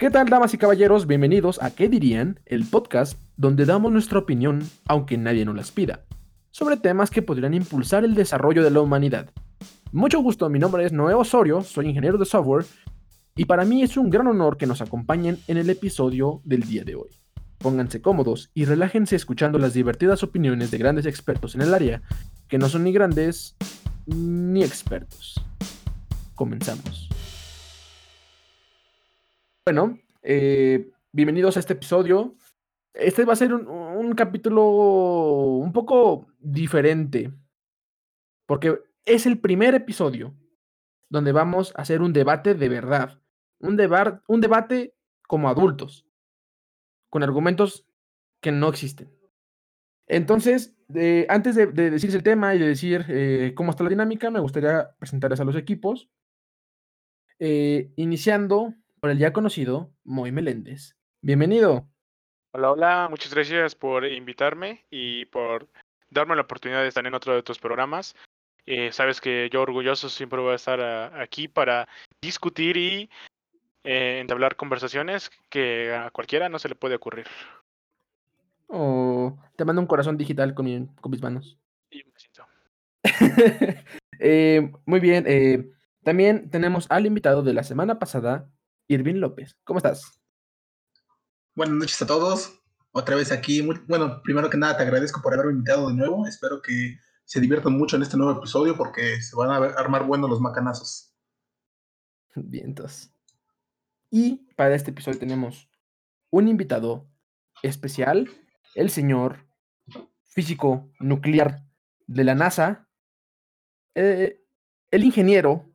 ¿Qué tal, damas y caballeros? Bienvenidos a ¿Qué dirían? El podcast donde damos nuestra opinión, aunque nadie nos las pida, sobre temas que podrían impulsar el desarrollo de la humanidad. Mucho gusto, mi nombre es Noé Osorio, soy ingeniero de software, y para mí es un gran honor que nos acompañen en el episodio del día de hoy. Pónganse cómodos y relájense escuchando las divertidas opiniones de grandes expertos en el área, que no son ni grandes ni expertos. Comenzamos. Bueno, eh, bienvenidos a este episodio. Este va a ser un, capítulo un poco diferente, porque es el primer episodio donde vamos a hacer un debate de verdad, un, un debate como adultos, con argumentos que no existen. Entonces, antes de, de, decirse el tema y de decir eh, cómo está la dinámica, me gustaría presentarles a los equipos, eh, iniciando por el ya conocido Moy Meléndez. Bienvenido. Hola, hola, muchas gracias por invitarme y por darme la oportunidad de estar en otro de tus programas. Eh, sabes que yo orgulloso siempre voy a estar a, aquí para discutir y eh, entablar conversaciones que a cualquiera no se le puede ocurrir. Oh, te mando un corazón digital con, mi, con mis manos. Y me siento. eh, muy bien. También tenemos al invitado de la semana pasada, Irving López. ¿Cómo estás? Buenas noches a todos. Otra vez aquí. Muy, bueno, primero que nada te agradezco por haberme invitado de nuevo. Espero que se diviertan mucho en este nuevo episodio porque se van a armar buenos los macanazos. Vientos. Y para este episodio tenemos un invitado especial, el señor físico nuclear de la NASA, eh, el ingeniero,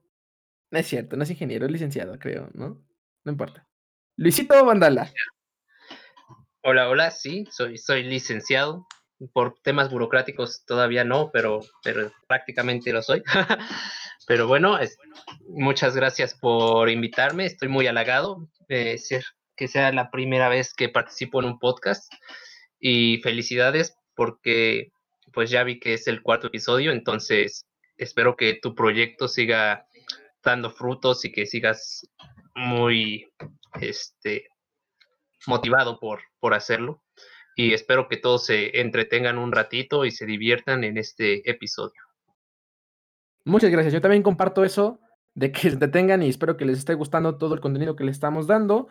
no es cierto, no es ingeniero, es licenciado, creo, ¿no? No importa. Luisito Vandala. Hola, hola, sí, soy, soy licenciado. Por temas burocráticos todavía no, pero, pero prácticamente lo soy. pero bueno, es, muchas gracias por invitarme, estoy muy halagado de ser, que sea la primera vez que participo en un podcast y felicidades porque pues ya vi que es el cuarto episodio, entonces espero que tu proyecto siga dando frutos y que sigas muy este motivado por, por hacerlo y espero que todos se entretengan un ratito y se diviertan en este episodio. Muchas gracias. Yo también comparto eso de que se entretengan y espero que les esté gustando todo el contenido que les estamos dando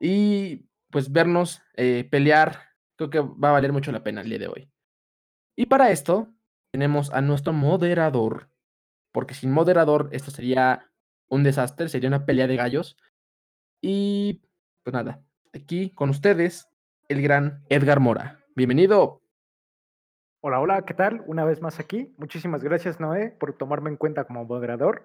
y pues vernos eh, pelear creo que va a valer mucho la pena el día de hoy. Y para esto tenemos a nuestro moderador, porque sin moderador esto sería un desastre, sería una pelea de gallos. Y pues nada, aquí con ustedes el gran Edgar Mora. Bienvenido. Hola, hola, ¿qué tal? Una vez más aquí. Muchísimas gracias, Noé, por tomarme en cuenta como moderador.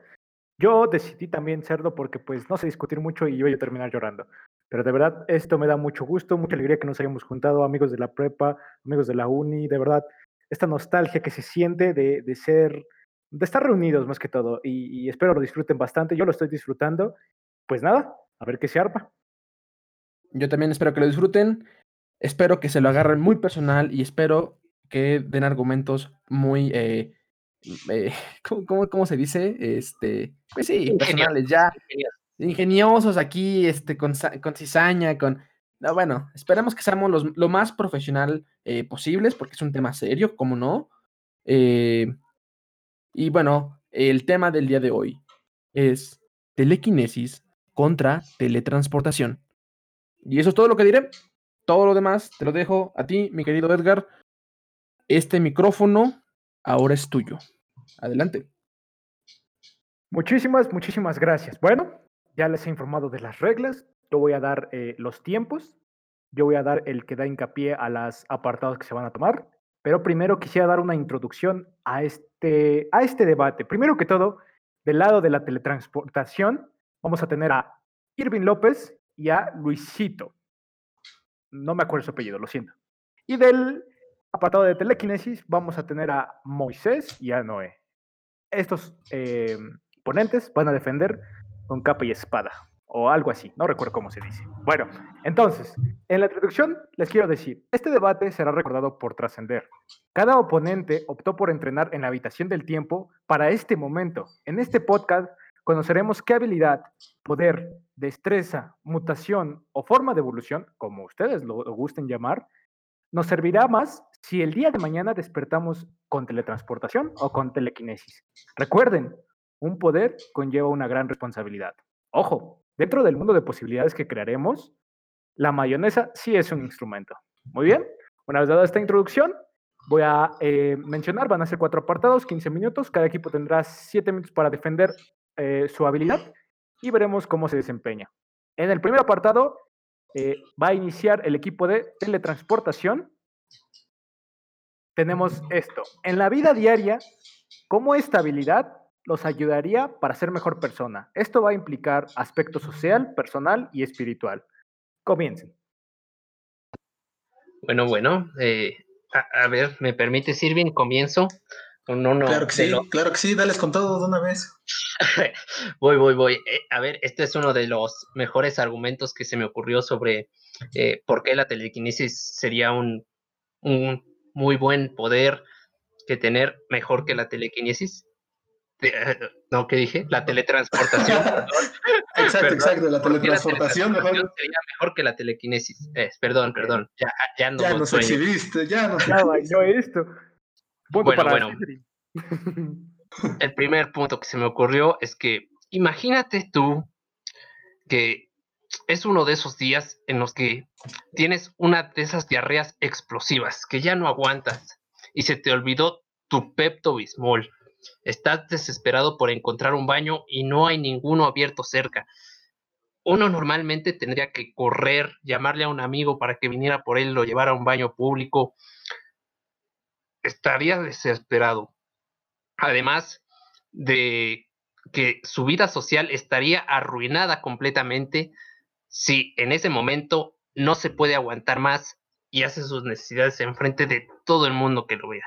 Yo decidí también serlo porque pues no sé discutir mucho y iba a terminar llorando. Pero de verdad, esto me da mucho gusto, mucha alegría que nos hayamos juntado, amigos de la prepa, amigos de la uni, de verdad, esta nostalgia que se siente de, de ser, de estar reunidos más que todo. Y, y espero lo disfruten bastante, yo lo estoy disfrutando. Pues nada, a ver qué se arma. Yo también espero que lo disfruten. Espero que se lo agarren muy personal y espero que den argumentos muy, eh, eh, ¿cómo, cómo, cómo, se dice? Este, pues sí, personales, ya, ingeniosos aquí, este, con, con cizaña, con... No, bueno, esperemos que seamos los, lo más profesional eh, posibles, porque es un tema serio, como no. Eh, y bueno, el tema del día de hoy es telequinesis contra teletransportación. Y eso es todo lo que diré. Todo lo demás te lo dejo a ti, mi querido Edgar. Este micrófono ahora es tuyo. Adelante. Muchísimas, muchísimas gracias. Bueno, ya les he informado de las reglas. Yo voy a dar eh, los tiempos. Yo voy a dar el que da hincapié a los apartados que se van a tomar. Pero primero quisiera dar una introducción a este, a este debate. Primero que todo, del lado de la teletransportación, vamos a tener a Irving López y a Luisito. No me acuerdo su apellido, lo siento. Y del apartado de telequinesis vamos a tener a Moisés y a Noé. Estos eh, ponentes van a defender con capa y espada, o algo así, no recuerdo cómo se dice. Bueno, entonces, en la introducción les quiero decir, este debate será recordado por trascender. Cada oponente optó por entrenar en la habitación del tiempo para este momento. En este podcast conoceremos qué habilidad, poder, destreza, mutación o forma de evolución, como ustedes lo, lo gusten llamar, nos servirá más si el día de mañana despertamos con teletransportación o con telequinesis. Recuerden, un poder conlleva una gran responsabilidad. Ojo, dentro del mundo de posibilidades que crearemos, la mayonesa sí es un instrumento. Muy bien, una vez dada esta introducción, voy a eh, mencionar, van a ser cuatro apartados, 15 minutos, cada equipo tendrá 7 minutos para defender eh, su habilidad y veremos cómo se desempeña. En el primer apartado eh, va a iniciar el equipo de teletransportación. Tenemos esto. En la vida diaria, ¿cómo esta habilidad los ayudaría para ser mejor persona? Esto va a implicar aspecto social, personal y espiritual. Comiencen. Bueno, bueno, eh, a, a ver, ¿me permite, Sirvin? Comienzo con uno Claro que sí, los- claro que sí, dales con todo de una vez. voy, voy, voy. Eh, a ver, este es uno de los mejores argumentos que se me ocurrió sobre eh, por qué la telequinesis sería un, un muy buen poder que tener mejor que la telequinesis. No, ¿qué dije? La teletransportación. Exacto, Perdón, exacto, la ¿por qué la teletransportación mejor. teletransportación sería mejor que la telequinesis. Eh, perdón, perdón. Ya, ya ando Ya nos sueño. exhibiste, ya nos Ya bailó esto. Punto Bueno, para bueno. El primer punto que se me ocurrió es que imagínate tú que es uno de esos días en los que tienes una de esas diarreas explosivas que ya no aguantas y se te olvidó tu Pepto Bismol. Estás desesperado por encontrar un baño y no hay ninguno abierto cerca. Uno normalmente tendría que correr, llamarle a un amigo para que viniera por él, lo llevara a un baño público. Estaría desesperado además de que su vida social estaría arruinada completamente si en ese momento no se puede aguantar más y hace sus necesidades en frente de todo el mundo que lo vea.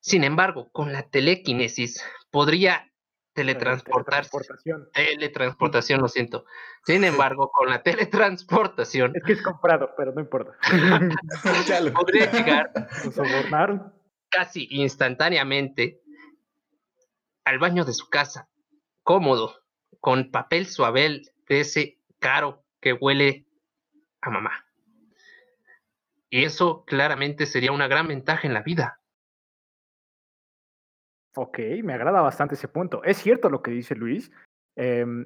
Sin embargo, con la telequinesis podría teletransportarse. Teletransportación. Teletransportación, lo siento. Sin embargo, con la teletransportación Es que es comprado, pero no importa. Podría llegar sobornaron. casi instantáneamente al baño de su casa, cómodo, con papel suavel de ese caro que huele a mamá. Y eso claramente sería una gran ventaja en la vida. Ok, me agrada bastante ese punto. Es cierto lo que dice Luis.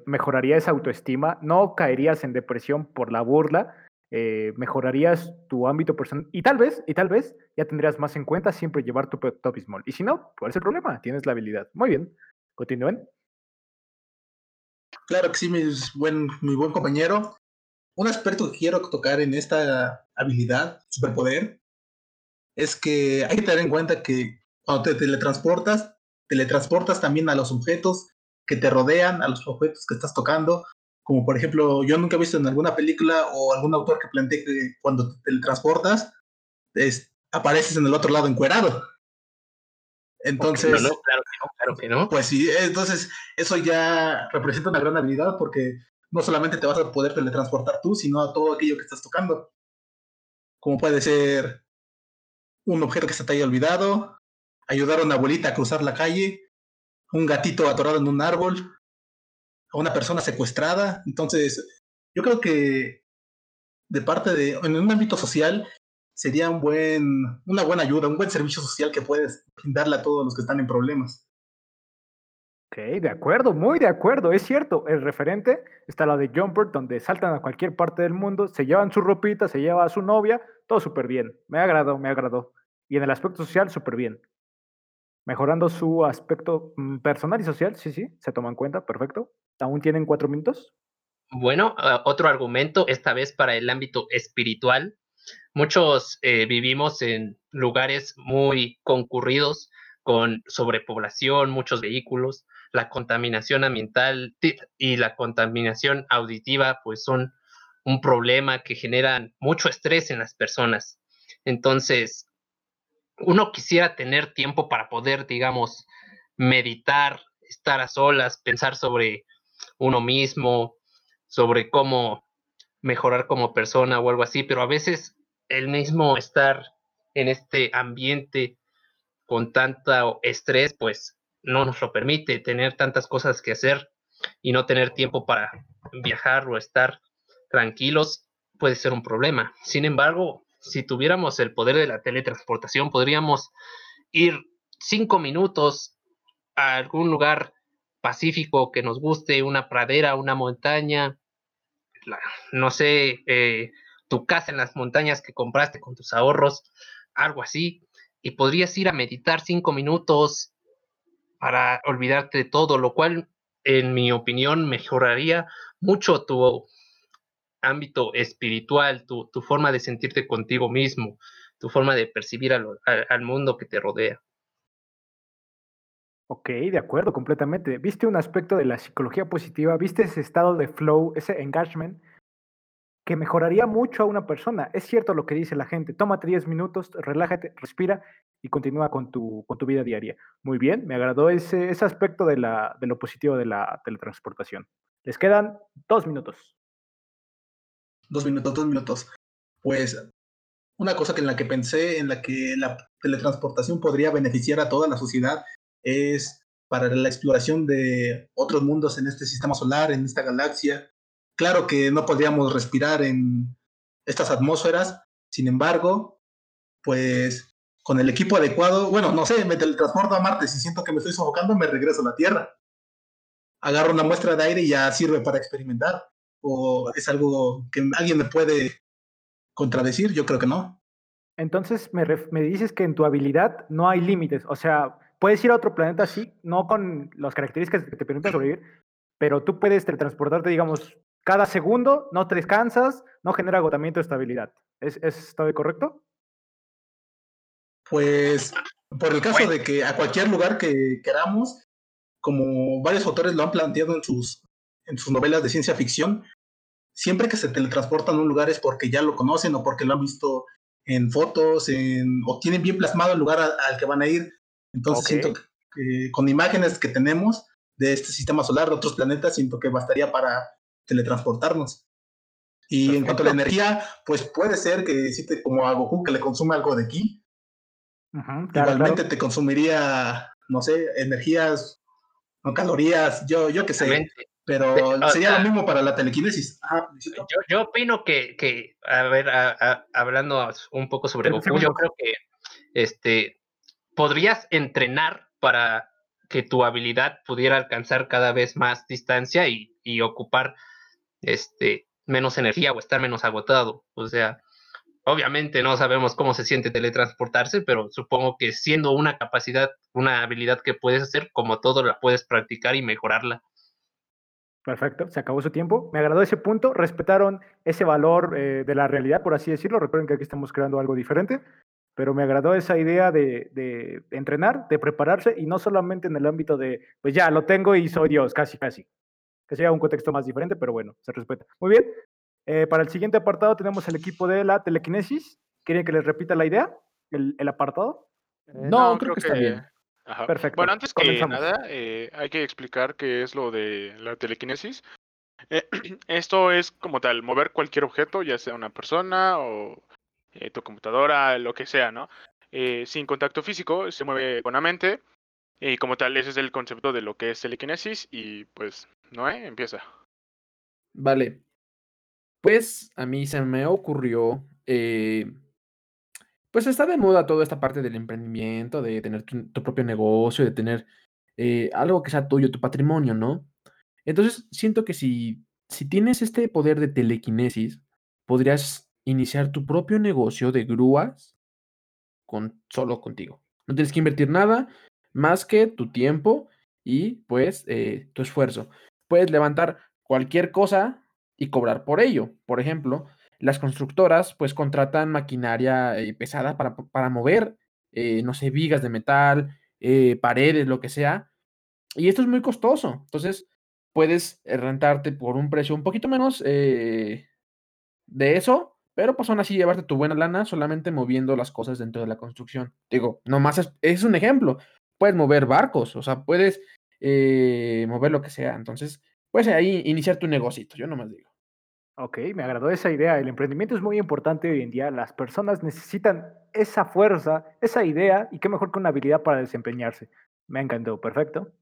mejoraría esa autoestima, no caerías en depresión por la burla, eh, mejorarías tu ámbito personal y tal vez, y tal vez ya tendrías más en cuenta siempre llevar tu Pepto Bismol. Y si no, ¿cuál es el problema? Tienes la habilidad. Muy bien, continúen. Claro que sí, mi buen, mi buen compañero. Un aspecto que quiero tocar en esta habilidad, superpoder, es que hay que tener en cuenta que cuando te teletransportas, teletransportas también a los objetos que te rodean, a los objetos que estás tocando. Como por ejemplo, yo nunca he visto en alguna película o algún autor que plantee que cuando te teletransportas, es- apareces en el otro lado encuerado. Entonces, no, no, claro que no, claro que no. pues sí, entonces eso ya representa una gran habilidad porque no solamente te vas a poder teletransportar tú, sino a todo aquello que estás tocando. Como puede ser un objeto que se te haya olvidado, ayudar a una abuelita a cruzar la calle, un gatito atorado en un árbol, a una persona secuestrada. Entonces, yo creo que de parte de, en un ámbito social, sería un buen, una buena ayuda, un buen servicio social que puedes brindarle a todos los que están en problemas. Ok, de acuerdo, muy de acuerdo, es cierto. El referente está la de Jumper, donde saltan a cualquier parte del mundo, se llevan su ropita, se lleva a su novia, todo súper bien. Me agradó, me agradó. Y en el aspecto social, súper bien. Mejorando su aspecto mm, personal y social, sí, sí, se toma en cuenta, perfecto. ¿Aún tienen cuatro minutos? Bueno, ah, otro argumento, esta vez para el ámbito espiritual. Muchos eh, vivimos en lugares muy concurridos, con sobrepoblación, muchos vehículos, la contaminación ambiental y la contaminación auditiva, pues son un problema que generan mucho estrés en las personas. Entonces, uno quisiera tener tiempo para poder, digamos, meditar, estar a solas, pensar sobre uno mismo, sobre cómo mejorar como persona o algo así, pero a veces el mismo estar en este ambiente con tanto estrés, pues no nos lo permite tener tantas cosas que hacer. y no tener tiempo para viajar o estar tranquilos puede ser un problema. Sin embargo, si tuviéramos el poder de la teletransportación, podríamos ir cinco minutos a algún lugar pacífico que nos guste, una pradera, una montaña, no sé, eh, tu casa en las montañas que compraste con tus ahorros, algo así, y podrías ir a meditar cinco minutos para olvidarte de todo, lo cual, en mi opinión, mejoraría mucho tu ámbito espiritual, tu, forma de sentirte contigo mismo, tu forma de percibir al mundo que te rodea. Ok, de acuerdo, completamente. ¿Viste un aspecto de la psicología positiva? ¿Viste ese estado de flow, ese engagement que mejoraría mucho a una persona? Es cierto lo que dice la gente. Tómate 10 minutos, relájate, respira y continúa con tu, con tu vida diaria. Muy bien, me agradó ese, ese aspecto de, la, de lo positivo de la teletransportación. Les quedan dos minutos. Dos minutos, dos minutos. Pues una cosa que en la que pensé, en la que la teletransportación podría beneficiar a toda la sociedad, es para la exploración de otros mundos en este sistema solar, en esta galaxia. Claro que no podríamos respirar en estas atmósferas, sin embargo, pues con el equipo adecuado, bueno, no sé, me teletransporto a Marte, si siento que me estoy sofocando, me regreso a la Tierra. Agarro una muestra de aire y ya sirve para experimentar. ¿O es algo que alguien me puede contradecir? Yo creo que no. Entonces me, me dices que en tu habilidad no hay límites, o sea, puedes ir a otro planeta, sí, no con las características que te permiten sobrevivir, pero tú puedes teletransportarte, digamos, cada segundo, no te descansas, no genera agotamiento de estabilidad. ¿Es, es ¿Está correcto? Pues, por el caso de que a cualquier lugar que queramos, como varios autores lo han planteado en sus, en sus novelas de ciencia ficción, siempre que se teletransportan a un lugar es porque ya lo conocen o porque lo han visto en fotos en, o tienen bien plasmado el lugar al que van a ir. Entonces siento que con imágenes que tenemos de este sistema solar, de otros planetas, siento que bastaría para teletransportarnos. Y en cuanto a la energía, pues puede ser que te como a Goku que le consume algo de aquí. Igualmente te consumiría, no sé, energías, no calorías, yo, yo qué sé. Pero sería lo mismo para la telequinesis. yo, yo, opino que, que a ver, hablando un poco sobre Goku, yo creo que este, podrías entrenar para que tu habilidad pudiera alcanzar cada vez más distancia y, ocupar este, menos energía o estar menos agotado. O sea, obviamente no sabemos cómo se siente teletransportarse, pero supongo que siendo una capacidad, una habilidad que puedes hacer, como todo, la puedes practicar y mejorarla. Perfecto, se acabó su tiempo. Me agradó ese punto. Respetaron ese valor eh, de la realidad, por así decirlo. Recuerden que aquí estamos creando algo diferente pero me agradó esa idea de, entrenar, de prepararse y no solamente en el ámbito de, pues ya, lo tengo y soy Dios, casi, casi. Que sea un contexto más diferente, pero bueno, se respeta. Muy bien. Eh, para el siguiente apartado tenemos el equipo de la telequinesis. ¿Quieren que les repita la idea? ¿El, apartado? Eh, no, creo, que, está bien. Perfecto. Bueno, antes que nada, eh, hay que explicar qué es lo de la telequinesis. esto es como tal, mover cualquier objeto, ya sea una persona o eh, tu computadora, lo que sea, ¿no? Eh, sin contacto físico, se mueve con la mente. Y como tal, ese es el concepto de lo que es telequinesis. Y pues, Noé, empieza. Vale. Pues a mí se me ocurrió. Eh, pues está de moda toda esta parte del emprendimiento, de tener tu, propio negocio, de tener algo que sea tuyo, tu patrimonio, ¿no? Entonces, siento que si, si tienes este poder de telequinesis, podrías iniciar tu propio negocio de grúas con, solo contigo. No tienes que invertir nada más que tu tiempo y pues eh, tu esfuerzo. Puedes levantar cualquier cosa y cobrar por ello. Por ejemplo, las constructoras pues contratan maquinaria eh, pesada para, para mover, eh, no sé, vigas de metal, paredes, lo que sea. Y esto es muy costoso. Entonces, puedes rentarte por un precio un poquito menos de eso pero pues aún así llevarte tu buena lana solamente moviendo las cosas dentro de la construcción. Digo, nomás es, es un ejemplo. Puedes mover barcos, o sea, puedes eh, mover lo que sea. Entonces, puedes ahí iniciar tu negocito, yo nomás digo. Ok, me agradó esa idea. El emprendimiento es muy importante hoy en día. Las personas necesitan esa fuerza, esa idea, y qué mejor que una habilidad para desempeñarse. Me encantó, perfecto.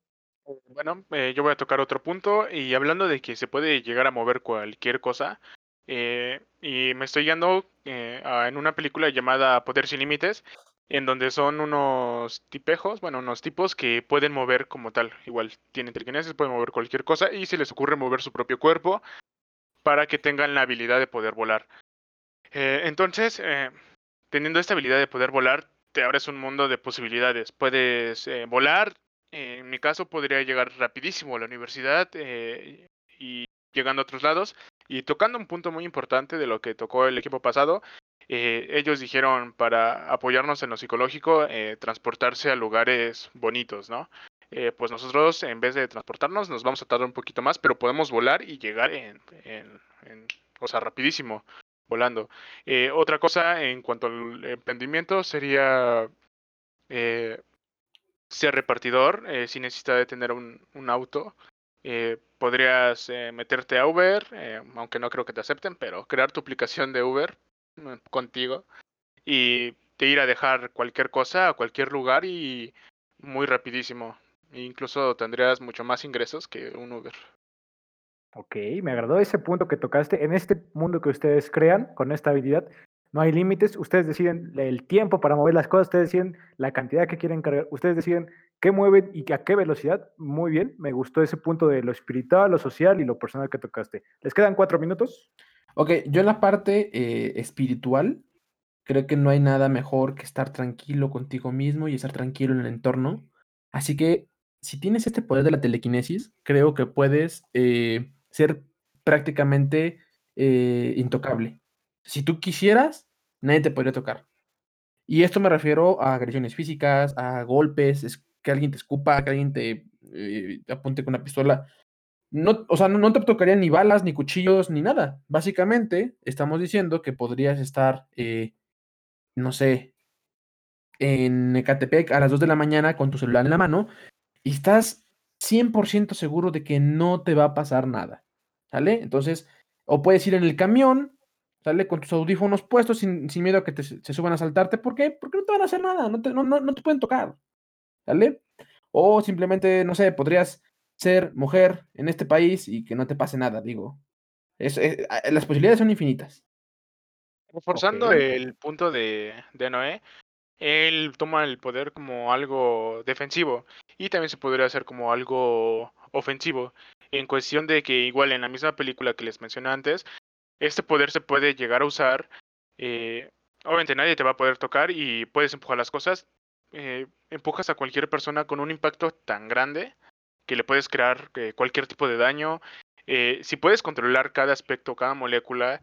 Bueno, eh, yo voy a tocar otro punto y hablando de que se puede llegar a mover cualquier cosa, eh, y me estoy guiando eh, en una película llamada Poder sin Límites, en donde son unos tipejos, bueno, unos tipos que pueden mover como tal, igual tienen telequinesis, pueden mover cualquier cosa y se les ocurre mover su propio cuerpo para que tengan la habilidad de poder volar. Eh, entonces, eh, teniendo esta habilidad de poder volar, te abres un mundo de posibilidades. Puedes eh, volar, eh, en mi caso podría llegar rapidísimo a la universidad y llegando a otros lados. Y tocando un punto muy importante de lo que tocó el equipo pasado, ellos dijeron para apoyarnos en lo psicológico, transportarse a lugares bonitos, ¿no? Eh, pues nosotros en vez de transportarnos nos vamos a tardar un poquito más, pero podemos volar y llegar en, en- o sea, rapidísimo volando. Eh, otra cosa en cuanto al emprendimiento sería eh, ser repartidor, eh, si necesitas de tener un, un auto. eh, podrías meterte a Uber, aunque no creo que te acepten, pero crear tu aplicación de Uber mm, contigo y te ir a dejar cualquier cosa a cualquier lugar y muy rapidísimo. E incluso tendrías mucho más ingresos que un Uber. Ok, me agradó ese punto que tocaste. En este mundo que ustedes crean, con esta habilidad, no hay límites. Ustedes deciden el tiempo para mover las cosas, ustedes deciden la cantidad que quieren cargar, ustedes deciden qué mueven y a qué velocidad. Muy bien, me gustó ese punto de lo espiritual, lo social y lo personal que tocaste. ¿Les quedan cuatro minutos? Ok, yo en la parte eh, espiritual, creo que no hay nada mejor que estar tranquilo contigo mismo y estar tranquilo en el entorno. Así que si tienes este poder de la telequinesis, creo que puedes eh, ser prácticamente eh, intocable. Si tú quisieras, nadie te podría tocar. Y esto me refiero a agresiones físicas, a golpes, es que alguien te escupa, que alguien te eh, apunte con una pistola. No, o sea, no, te tocarían ni balas, ni cuchillos, ni nada. Básicamente, estamos diciendo que podrías estar, no sé, en Ecatepec a las 2 de la mañana con tu celular en la mano y estás 100% seguro de que no te va a pasar nada. ¿Sale? Entonces, o puedes ir en el camión, ¿sale? Con tus audífonos puestos sin, sin miedo a que te, se suban a saltarte. ¿Por qué? Porque no te van a hacer nada, no te, no, no, no te pueden tocar. ¿Sale? O simplemente, no sé, podrías ser mujer en este país y que no te pase nada, digo. Es, es- a- las posibilidades son infinitas. Reforzando el punto de, de Noé, él toma el poder como algo defensivo y también se podría hacer como algo ofensivo, en cuestión de que igual en la misma película que les mencioné antes, este poder se puede llegar a usar, eh, obviamente nadie te va a poder tocar y puedes empujar las cosas, eh, empujas a cualquier persona con un impacto tan grande que le puedes crear eh, cualquier tipo de daño. Eh, si puedes controlar cada aspecto, cada molécula,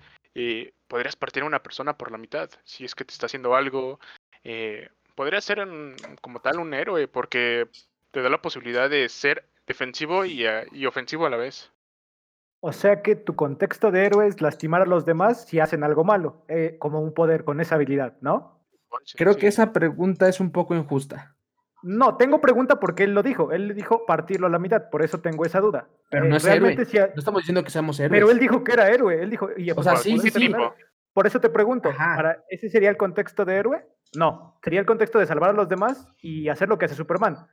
podrías partir a una persona por la mitad. Si es que te está haciendo algo, eh, podrías ser un- como tal un héroe porque te da la posibilidad de ser defensivo y, eh, y ofensivo a la vez. O sea que tu contexto de héroe es lastimar a los demás si hacen algo malo, eh, como un poder con esa habilidad, ¿no? Creo Sí. que esa pregunta es un poco injusta. No, tengo pregunta porque él lo dijo. Él dijo partirlo a la mitad, por eso tengo esa duda. Pero Eh, no es realmente héroe. sí ha- No estamos diciendo que seamos héroes. Pero él dijo que era héroe. Él dijo, y O sea, por sí, sí, sí. Por eso te pregunto, Ajá. ¿para ¿ese sería el contexto de héroe? No, sería el contexto de salvar a los demás y hacer lo que hace Superman.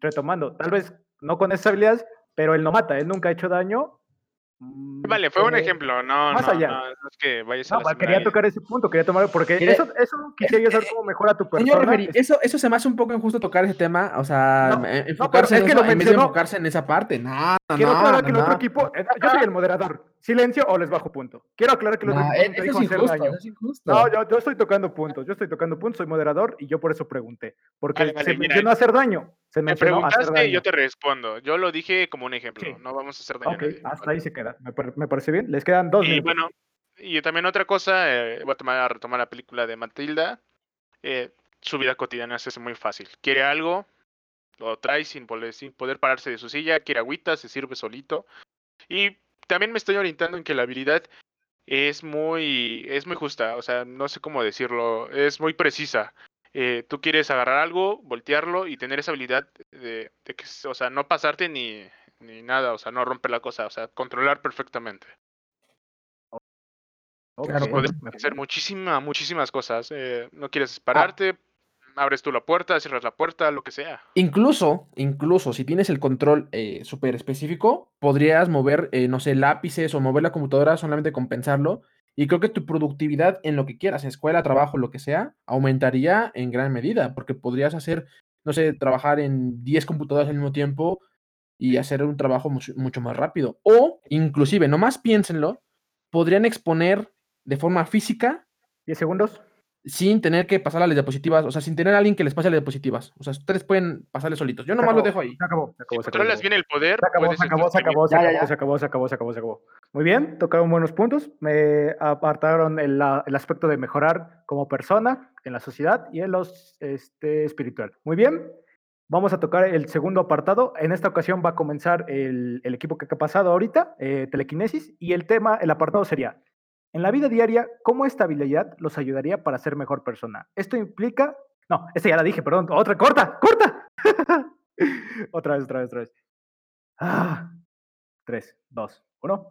Retomando, tal vez no con esas habilidades, pero él no mata, él nunca ha hecho daño. Mm, Vale, fue un eh, ejemplo, no, más no, allá. no, no es que vayas No, a quería tocar ese punto, quería tomar, porque Quería- eso, eso quisiera yo saber cómo mejora tu persona. Señor referí, es- eso, eso se me hace un poco injusto tocar ese tema, o sea, No, no, enfocarse pero es en que eso lo en vez de mencionó. enfocarse en esa parte. No, no, no, que el no, otro no. equipo, eh, yo soy el moderador. ¿Silencio o les bajo punto? Quiero aclarar que otro No, dijo es hacer injusto, daño. eso es injusto. No, yo, yo estoy tocando puntos, yo estoy tocando puntos, soy moderador y yo por eso pregunté. Porque Vale, vale, se mira, mencionó hacer daño. Se Me mencionó hacer preguntaste y yo te respondo. Yo lo dije como un ejemplo. Sí. No vamos a hacer daño Ok, a nadie. hasta ¿vale? ahí se queda. Me, par- me parece bien. Les quedan dos Y minutos. bueno, y también otra cosa, eh, voy a, tomar, a retomar la película de Matilda. eh, su vida cotidiana se hace muy fácil. Quiere algo, lo trae sin poder, sin poder pararse de su silla. Quiere agüita, se sirve solito. Y también me estoy orientando en que la habilidad es muy, es muy justa. O sea, no sé cómo decirlo. Es muy precisa. Eh, tú quieres agarrar algo, voltearlo y tener esa habilidad de, de que, o sea, no pasarte ni, ni nada. O sea, no romper la cosa. O sea, controlar perfectamente. Claro, Puedes hacer muchísimas, muchísimas cosas. eh, no quieres pararte, abres tú la puerta, cierras la puerta, lo que sea. Incluso, incluso si tienes el control eh, súper específico, podrías mover, eh, no sé, lápices o mover la computadora solamente con pensarlo. Y creo que tu productividad en lo que quieras, escuela, trabajo, lo que sea, aumentaría en gran medida, porque podrías hacer, no sé, trabajar en 10 computadoras al mismo tiempo y hacer un trabajo mucho, mucho más rápido. O, inclusive, nomás piénsenlo, podrían exponer de forma física 10 segundos. Sin tener que pasar las diapositivas, o sea, sin tener a alguien que les pase las diapositivas. O sea, ustedes pueden pasarle solitos. Yo Se nomás lo acabó, dejo ahí. Se acabó, se Si acabó, se acabó. controlas se bien el poder, acabó, se acabó, se acabó, se Ya, ya, acabó, ya. se acabó, se acabó, se acabó, se acabó. Muy bien, tocaron buenos puntos. Me apartaron el, el aspecto de mejorar como persona en la sociedad y en los este, espiritual. Muy bien, vamos a tocar el segundo apartado. En esta ocasión va a comenzar el, el equipo que ha pasado ahorita, eh, telequinesis, y el tema, el apartado sería, en la vida diaria, ¿cómo esta habilidad los ayudaría para ser mejor persona? Esto implica... No, esta ya la dije, perdón. Otra, corta, corta. otra vez, otra vez, otra vez. Ah, 3, 2, 1.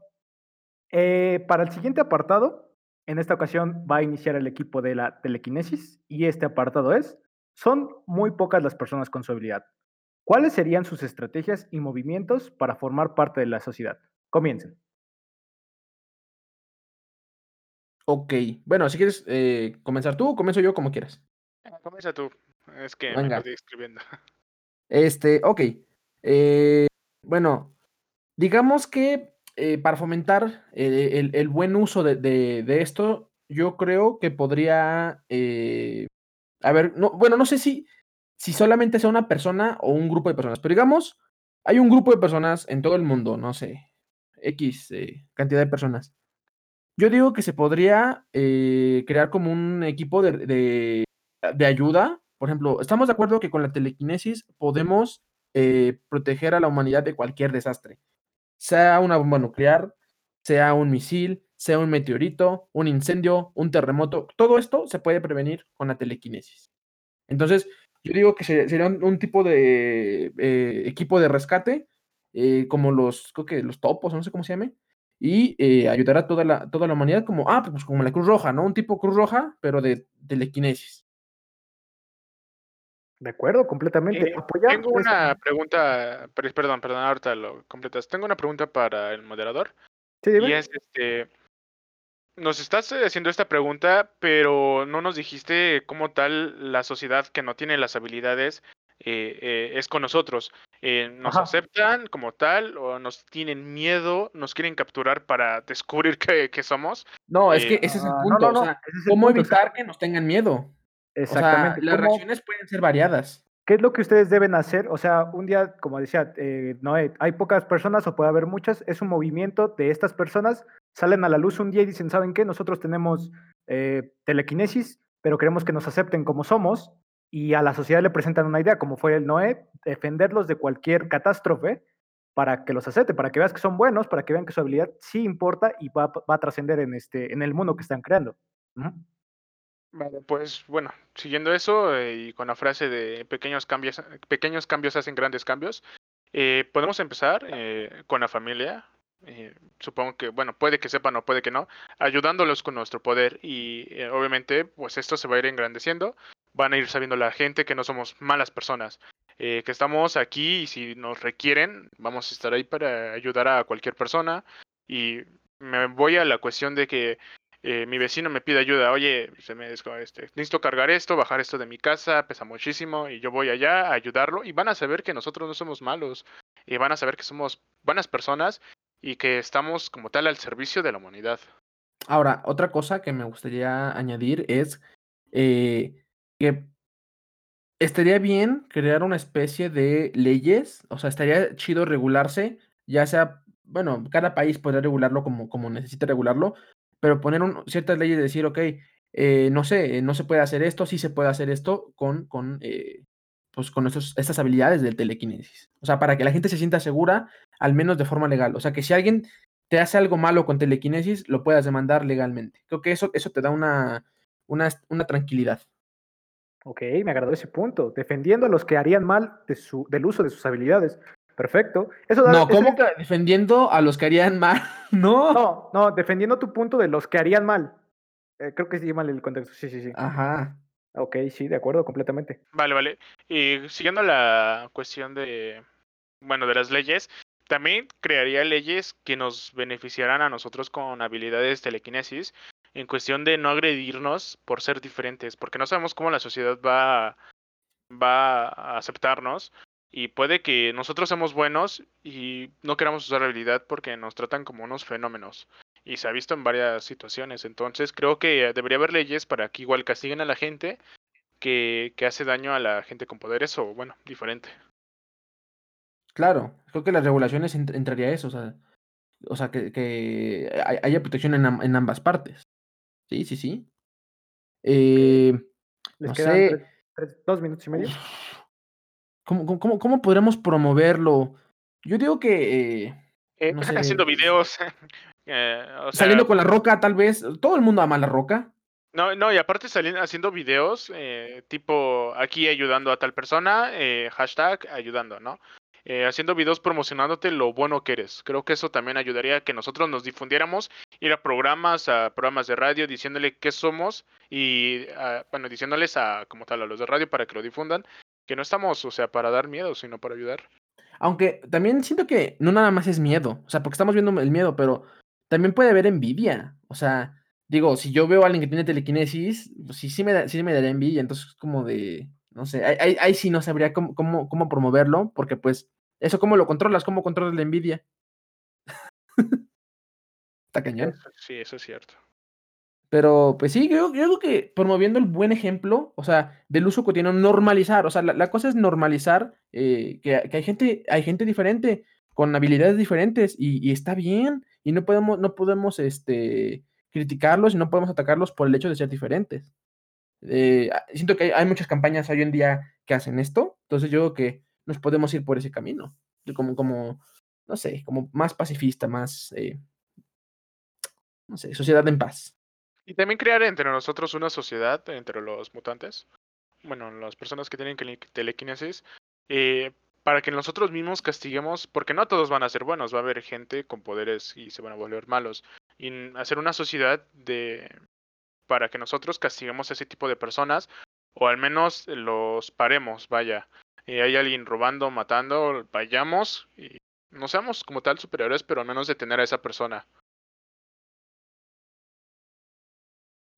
Eh, para el siguiente apartado, en esta ocasión va a iniciar el equipo de la telequinesis y este apartado es, son muy pocas las personas con su habilidad. ¿Cuáles serían sus estrategias y movimientos para formar parte de la sociedad? Comiencen. Ok. Bueno, si quieres eh, comenzar tú, comienzo yo como quieras. Ah, Comienza tú. Es que Venga. me perdí escribiendo. Este, ok. Eh, bueno, digamos que eh, para fomentar el, el buen uso de, de- de esto, yo creo que podría, a ver, no, bueno, no sé si, si solamente sea una persona o un grupo de personas, pero digamos, hay un grupo de personas en todo el mundo, no sé, X cantidad de personas. Yo digo que se podría eh, crear como un equipo de, de- ayuda. Por ejemplo, estamos de acuerdo que con la telequinesis podemos eh, proteger a la humanidad de cualquier desastre, sea una bomba nuclear, sea un misil, sea un meteorito, un incendio, un terremoto. Todo esto se puede prevenir con la telequinesis. Entonces, yo digo que se- sería un, tipo de eh, equipo de rescate, eh, como los, que los topos, no sé cómo se llame, y eh, ayudar a toda la, toda la humanidad, como, ah, pues como la Cruz Roja, ¿no? Un tipo Cruz Roja, pero de telequinesis. De acuerdo, completamente. Eh, Tengo una pregunta, per- perdón, perdón, ahorita lo completas. Tengo una pregunta para el moderador. Sí, dime. Y es, este, nos estás haciendo esta pregunta, pero no nos dijiste cómo tal la sociedad que no tiene las habilidades eh, eh, es con nosotros. Eh, ¿Nos Ajá. aceptan como tal o nos tienen miedo, nos quieren capturar para descubrir qué, qué somos? No, es Eh, que ese es el Ah, no, punto. no, no, O sea, ese es el ¿cómo punto, evitar que nos tengan miedo? O sea, Exactamente. las ¿Cómo- reacciones pueden ser variadas. ¿Qué es lo que ustedes deben hacer? O sea, un día, como decía eh, Noé, hay pocas personas o puede haber muchas, es un movimiento de estas personas, salen a la luz un día y dicen, ¿saben qué? Nosotros tenemos eh, telequinesis, pero queremos que nos acepten como somos y a la sociedad le presentan una idea, como fue el Noé, defenderlos de cualquier catástrofe para que los acepte, para que veas que son buenos, para que vean que su habilidad sí importa y va, a trascender en, este, en el mundo que están creando. Vale, pues bueno, siguiendo eso eh, y con la frase de pequeños cambios, pequeños cambios hacen grandes cambios, eh, podemos empezar eh, con la familia. Eh, supongo que, bueno, puede que sepan o puede que no, ayudándolos con nuestro poder y eh, obviamente, pues esto se va a ir engrandeciendo. Van a ir sabiendo la gente que no somos malas personas, eh, que estamos aquí y si nos requieren, vamos a estar ahí para ayudar a cualquier persona. Y me voy a la cuestión de que eh, mi vecino me pide ayuda, oye, se me este, necesito cargar esto, bajar esto de mi casa, pesa muchísimo, y yo voy allá a ayudarlo, y van a saber que nosotros no somos malos, y van a saber que somos buenas personas y que estamos como tal al servicio de la humanidad. Ahora, otra cosa que me gustaría añadir es eh, que estaría bien crear una especie de leyes, o sea, estaría chido regularse, ya sea, bueno, cada país podría regularlo como, como necesite regularlo, pero poner ciertas leyes de decir, ok, eh, no sé, no se puede hacer esto, sí se puede hacer esto con, con, eh, pues con estos, estas habilidades del telequinesis. O sea, para que la gente se sienta segura, al menos de forma legal. O sea, que si alguien te hace algo malo con telequinesis, lo puedas demandar legalmente. Creo que eso, eso te da una, una, una tranquilidad. Ok, me agradó ese punto. Defendiendo a los que harían mal de su, del uso de sus habilidades. Perfecto. Eso da- No, ¿cómo que defendiendo a los que harían mal? No. No, no, defendiendo tu punto de los que harían mal. Eh, creo que sí mal el contexto. Sí, sí, sí. Ajá. Ok, sí, de acuerdo, completamente. Vale, vale. Y siguiendo la cuestión de, bueno, de las leyes, también crearía leyes que nos beneficiaran a nosotros con habilidades telequinesis en cuestión de no agredirnos por ser diferentes, porque no sabemos cómo la sociedad va, va a aceptarnos y puede que nosotros seamos buenos y no queramos usar habilidad porque nos tratan como unos fenómenos. Y se ha visto en varias situaciones. Entonces creo que debería haber leyes para que igual castiguen a la gente que, que hace daño a la gente con poderes o, bueno, diferente. Claro, creo que las regulaciones ent- entraría eso, o sea, o sea que, que hay- haya protección en, am- en ambas partes. Sí, sí, sí. Eh, Les No quedan sé. tres- tres- dos minutos y medio. ¿Cómo, cómo- cómo, podremos promoverlo? Yo digo que eh, Eh, No sé. haciendo videos. eh, o sea, saliendo con la roca, tal vez. Todo el mundo ama la roca. No, no, y aparte saliendo haciendo videos, eh, tipo aquí ayudando a tal persona, eh, hashtag ayudando, ¿no? Eh, haciendo videos promocionándote lo bueno que eres. Creo que eso también ayudaría a que nosotros nos difundiéramos, ir a programas, a programas de radio, diciéndole qué somos y, ah, bueno, diciéndoles a, como tal, a los de radio para que lo difundan, que no estamos, o sea, para dar miedo, sino para ayudar. Aunque también siento que no nada más es miedo. O sea, porque estamos viendo el miedo, pero también puede haber envidia. O sea, digo, si yo veo a alguien que tiene telequinesis, pues sí, sí me, da- sí me daría envidia. Entonces, como de. No sé, ahí, ahí- ahí sí no sabría cómo, cómo, cómo promoverlo, porque pues, eso cómo lo controlas, cómo controlas la envidia. Está cañón. Sí, eso es cierto. Pero, pues sí, yo, yo creo que promoviendo el buen ejemplo, o sea, del uso cotidiano, normalizar, o sea, la, la cosa es normalizar eh, que, que hay gente, hay gente diferente, con habilidades diferentes, y, y está bien, y no podemos, no podemos este, criticarlos y no podemos atacarlos por el hecho de ser diferentes. Eh, ah, siento que hay, muchas campañas hoy en día que hacen esto, entonces yo creo que nos podemos ir por ese camino, como, como, no sé, como más pacifista, más, eh, no sé, sociedad en paz. Y también crear entre nosotros una sociedad, entre los mutantes, bueno, las personas que tienen tele- telequinesis, eh, para que nosotros mismos castiguemos, porque no todos van a ser buenos, va a haber gente con poderes y se van a volver malos. Y hacer una sociedad de para que nosotros castiguemos a ese tipo de personas, o al menos los paremos, vaya. Eh, hay alguien robando, matando, vayamos y no seamos como tal superiores, pero al menos detener a esa persona.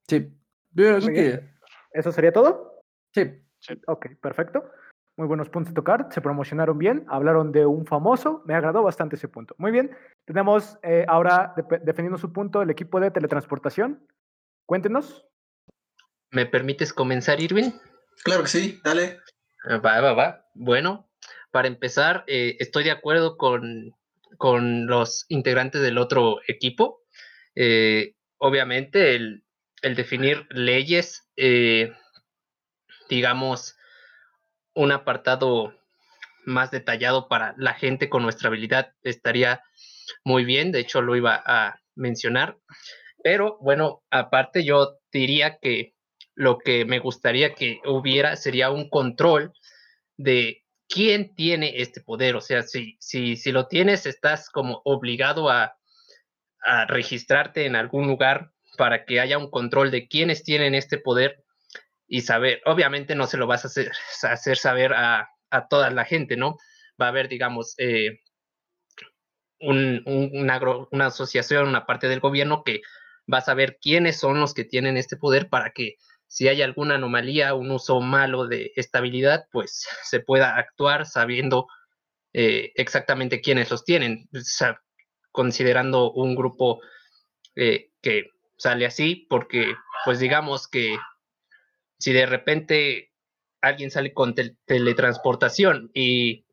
Sí, yo que. ¿Eso sería todo? sí. Ok, perfecto. Muy buenos puntos a tocar. Se promocionaron bien. Hablaron de un famoso. Me agradó bastante ese punto. Muy bien. Tenemos eh, ahora defendiendo su punto el equipo de teletransportación. Cuéntenos. ¿Me permites comenzar, Irving? Claro que sí, dale. Ah, Va, va, va. Bueno, para empezar, eh, estoy de acuerdo con, con los integrantes del otro equipo. Eh, obviamente, el, el definir leyes, eh, digamos, un apartado más detallado para la gente con nuestra habilidad estaría muy bien. De hecho, lo iba a mencionar. Pero bueno, aparte yo diría que lo que me gustaría que hubiera sería un control de quién tiene este poder. O sea, si, si, si lo tienes, estás como obligado a, a registrarte en algún lugar para que haya un control de quiénes tienen este poder y saber, obviamente no se lo vas a hacer, saber a, a toda la gente, ¿no? Va a haber, digamos, eh, un, un, una, asociación, una parte del gobierno que va a saber quiénes son los que tienen este poder para que si hay alguna anomalía, un uso malo de esta habilidad, pues se pueda actuar sabiendo eh, exactamente quiénes los tienen, o sea, considerando un grupo eh, que sale así, porque pues digamos que si de repente alguien sale con tel- teletransportación y,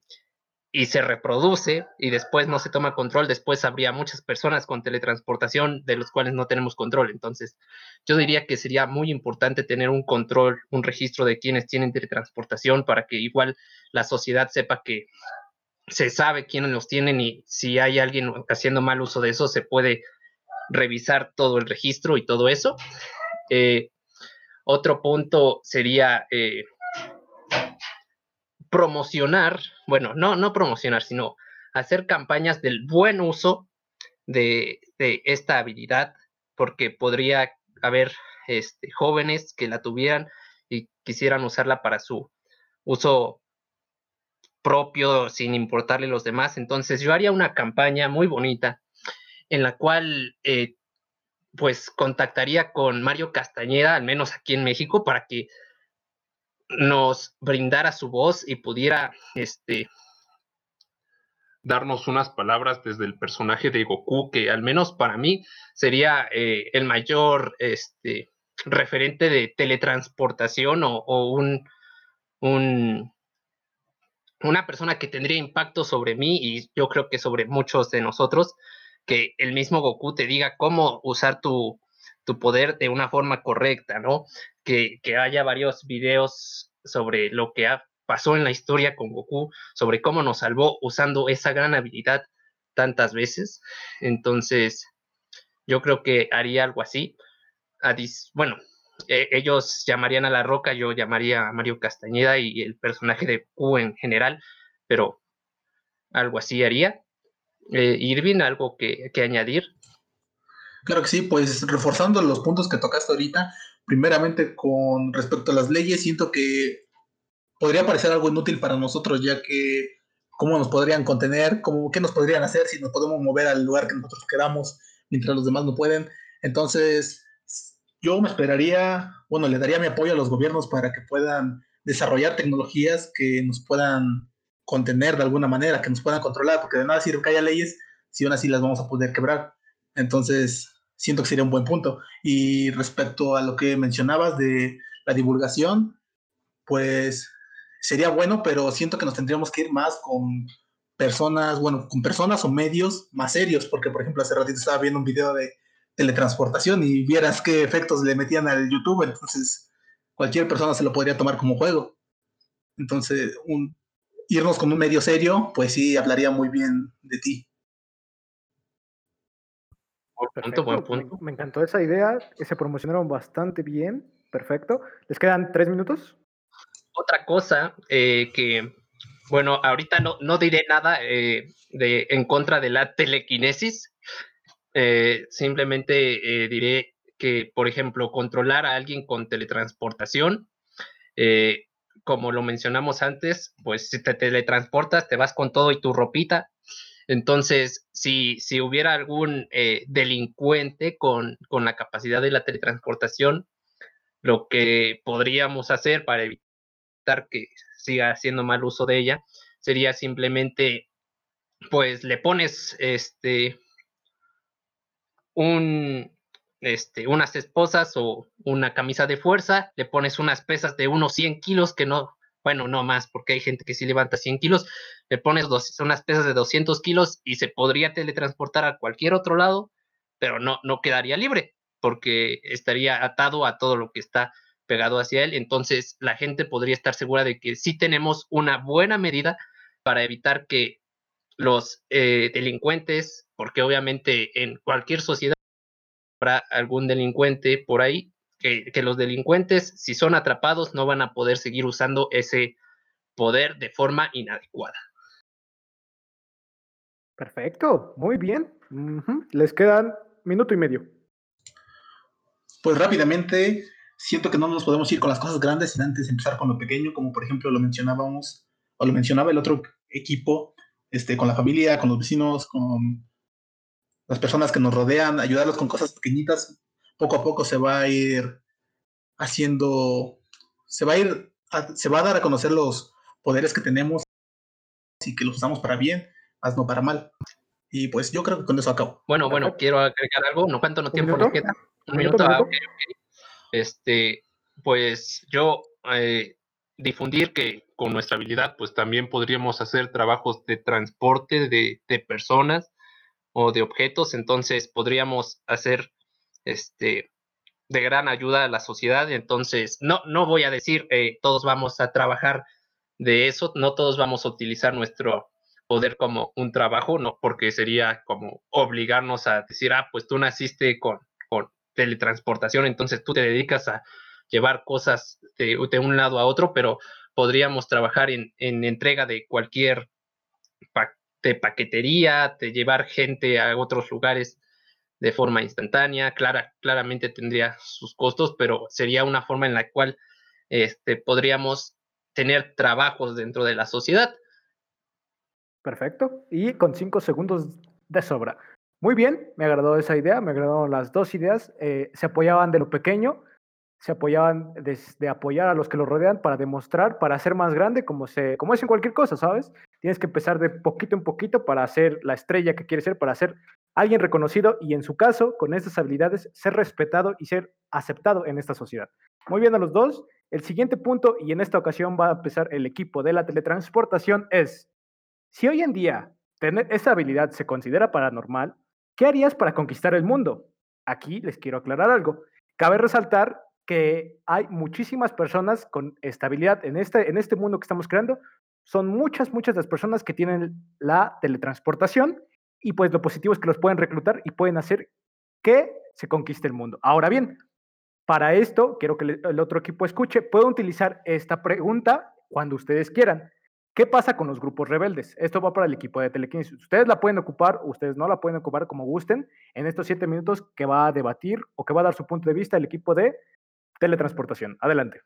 y se reproduce y después no se toma control, después habría muchas personas con teletransportación de los cuales no tenemos control. Entonces, yo diría que sería muy importante tener un control, un registro de quienes tienen teletransportación para que igual la sociedad sepa que se sabe quiénes los tienen y si hay alguien haciendo mal uso de eso, se puede revisar todo el registro y todo eso. Eh, otro punto sería eh, promocionar, bueno, no, no promocionar, sino hacer campañas del buen uso de, de esta habilidad, porque podría haber este, jóvenes que la tuvieran y quisieran usarla para su uso propio sin importarle los demás. Entonces yo haría una campaña muy bonita en la cual eh, pues contactaría con Mario Castañeda, al menos aquí en México, para que nos brindara su voz y pudiera este, darnos unas palabras desde el personaje de Goku, que al menos para mí sería eh, el mayor este, referente de teletransportación o, un, un, una persona que tendría impacto sobre mí y yo creo que sobre muchos de nosotros, que el mismo Goku te diga cómo usar tu, tu poder de una forma correcta, ¿no? Que, que haya varios videos sobre lo que ha pasó en la historia con Goku, sobre cómo nos salvó usando esa gran habilidad tantas veces. Entonces, yo creo que haría algo así. bueno, e, ellos llamarían a La Roca, yo llamaría a Mario Castañeda y el personaje de Goku en general, pero algo así haría. Eh, Irving, ¿algo que, que añadir? Claro que sí, pues reforzando los puntos que tocaste ahorita, primeramente con respecto a las leyes, siento que podría parecer algo inútil para nosotros, ya que cómo nos podrían contener, cómo, qué nos podrían hacer si nos podemos mover al lugar que nosotros queramos mientras los demás no pueden. Entonces, yo me esperaría, bueno, le daría mi apoyo a los gobiernos para que puedan desarrollar tecnologías que nos puedan contener de alguna manera, que nos puedan controlar, porque de nada sirve que haya leyes si aún así las vamos a poder quebrar. Entonces, siento que sería un buen punto. Y respecto a lo que mencionabas de la divulgación, pues sería bueno, pero siento que nos tendríamos que ir más con personas, bueno, con personas o medios más serios, porque por ejemplo hace ratito estaba viendo un video de teletransportación y vieras qué efectos le metían al YouTube, entonces cualquier persona se lo podría tomar como juego. Entonces, un, irnos con un medio serio, pues sí, hablaría muy bien de ti. Perfecto, buen punto. Me, me, encantó esa idea, se promocionaron bastante bien, perfecto. ¿Les quedan tres minutos? otra cosa eh, que, bueno, ahorita no, no diré nada eh, de, en contra de la telequinesis, eh, simplemente diré que, por ejemplo, controlar a alguien con teletransportación, como lo mencionamos antes, pues si te teletransportas, te vas con todo y tu ropita. Entonces, si, si hubiera algún delincuente con, con la capacidad de la teletransportación, lo que podríamos hacer para evitar que siga haciendo mal uso de ella, sería simplemente, pues le pones este, un, este, unas esposas o una camisa de fuerza, le pones unas pesas de unos 100 kilos que no, bueno, no más, porque hay gente que sí levanta 100 kilos, le pones dos, unas pesas de 200 kilos y se podría teletransportar a cualquier otro lado, pero no, no quedaría libre, porque estaría atado a todo lo que está pegado hacia él, entonces la gente podría estar segura de que sí tenemos una buena medida para evitar que los eh, delincuentes, porque obviamente en cualquier sociedad habrá algún delincuente por ahí, que, que los delincuentes, si son atrapados, no van a poder seguir usando ese poder de forma inadecuada. Perfecto, muy bien. Les quedan minuto y medio. Pues rápidamente, siento que no nos podemos ir con las cosas grandes sin antes empezar con lo pequeño, como por ejemplo lo mencionábamos, o lo mencionaba el otro equipo, este, con la familia, con los vecinos, con las personas que nos rodean, ayudarlos con cosas pequeñitas. Poco a poco se va a ir haciendo, se va a ir, se va a dar a conocer los poderes que tenemos y que los usamos para bien, más no para mal. Y pues yo creo que con eso acabo. Bueno, bueno, quiero agregar algo. ¿No cuánto no tiempo nos queda? Un minuto. Ah, este, pues yo eh, difundir que con nuestra habilidad, pues también podríamos hacer trabajos de transporte de, de personas o de objetos, entonces podríamos hacer este de gran ayuda a la sociedad. Entonces, no, no voy a decir eh, todos vamos a trabajar de eso, no todos vamos a utilizar nuestro poder como un trabajo, no, porque sería como obligarnos a decir, ah, pues tú naciste con teletransportación, entonces tú te dedicas a llevar cosas de, un lado a otro, pero podríamos trabajar en, entrega de cualquier de paquetería, de llevar gente a otros lugares de forma instantánea. Clara, claramente tendría sus costos, pero sería una forma en la cual este, podríamos tener trabajos dentro de la sociedad. Perfecto. Y con cinco segundos de sobra. Muy bien, me agradó esa idea, me agradaron las dos ideas. Eh, se apoyaban de lo pequeño, se apoyaban de, apoyar a los que lo rodean para demostrar, para hacer más grande, como, se, como es en cualquier cosa, ¿sabes? Tienes que empezar de poquito en poquito para ser la estrella que quieres ser, para ser alguien reconocido y en su caso, con estas habilidades, ser respetado y ser aceptado en esta sociedad. Muy bien a los dos. El siguiente punto, y en esta ocasión va a empezar el equipo de la teletransportación, es, si hoy en día tener esa habilidad se considera paranormal, ¿qué harías para conquistar el mundo? Aquí les quiero aclarar algo. Cabe resaltar que hay muchísimas personas con estabilidad en este, en este mundo que estamos creando. Son muchas, muchas las personas que tienen la teletransportación y pues lo positivo es que los pueden reclutar y pueden hacer que se conquiste el mundo. Ahora bien, para esto, quiero que el otro equipo escuche, puedo utilizar esta pregunta cuando ustedes quieran. ¿Qué pasa con los grupos rebeldes? Esto va para el equipo de Telequinesis. Ustedes la pueden ocupar, ustedes no la pueden ocupar como gusten en estos siete minutos que va a debatir o que va a dar su punto de vista el equipo de teletransportación. Adelante.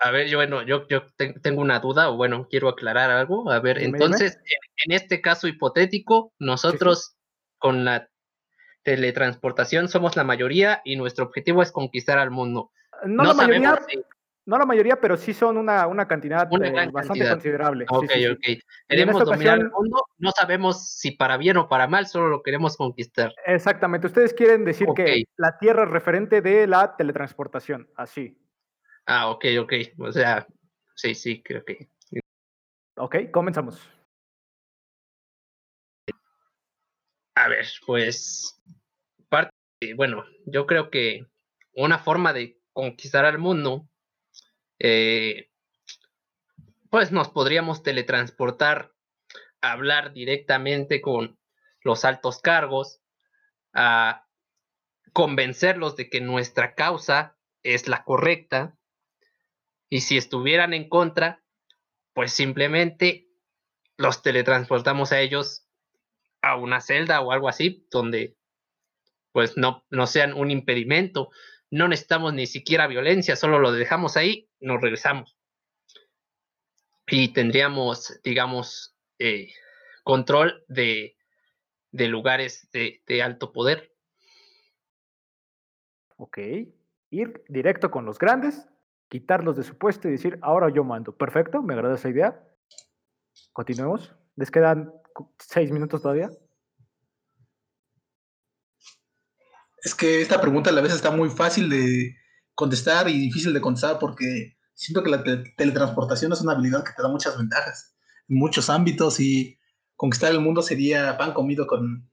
A, ver, yo, bueno, yo, yo tengo una duda, o bueno, quiero aclarar algo. A ver, entonces, En, este caso hipotético, nosotros con la teletransportación somos la mayoría y nuestro objetivo es conquistar al mundo. No, la mayoría, no la mayoría, pero sí son una, una cantidad eh, bastante considerable. Ok, ok. Queremos dominar el mundo, no sabemos si para bien o para mal, solo lo queremos conquistar. Exactamente, ustedes quieren decir que la Tierra es referente de la teletransportación, así. Ah, ok, ok. O sea, sí, sí, creo que. Ok, comenzamos. A ver, pues, parte, bueno, yo creo que una forma de conquistar al mundo eh, pues nos podríamos teletransportar, hablar directamente con los altos cargos, a convencerlos de que nuestra causa es la correcta y si estuvieran en contra, pues simplemente los teletransportamos a ellos a una celda o algo así, donde pues no, no sean un impedimento no necesitamos ni siquiera violencia, solo lo dejamos ahí, nos regresamos. Y tendríamos, digamos, eh, control de, lugares de, de, alto poder. Ok, ir directo con los grandes, quitarlos de su puesto y decir, ahora yo mando. Perfecto, me agrada esa idea. Continuemos. Les quedan seis minutos todavía. Es que esta pregunta a la vez está muy fácil de contestar y difícil de contestar porque siento que la teletransportación es una habilidad que te da muchas ventajas en muchos ámbitos y conquistar el mundo sería pan comido con,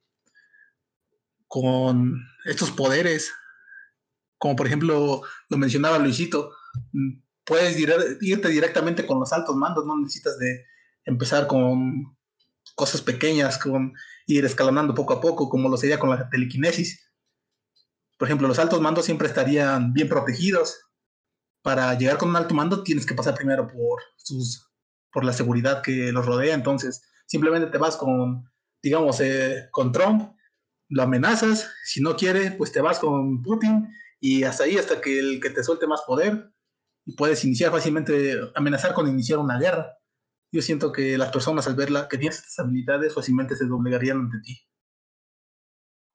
con estos poderes. Como por ejemplo lo mencionaba Luisito, puedes irte directamente con los altos mandos, no necesitas de empezar con cosas pequeñas, con ir escalonando poco a poco, como lo sería con la telequinesis por ejemplo, los altos mandos siempre estarían bien protegidos. Para llegar con un alto mando tienes que pasar primero por sus por la seguridad que los rodea, entonces simplemente te vas con, digamos, eh, con Trump, lo amenazas, si no quiere, pues te vas con Putin y hasta ahí, hasta que el que te suelte más poder y puedes iniciar fácilmente, amenazar con iniciar una guerra. Yo siento que las personas al verla que tienes estas habilidades fácilmente se doblegarían ante ti.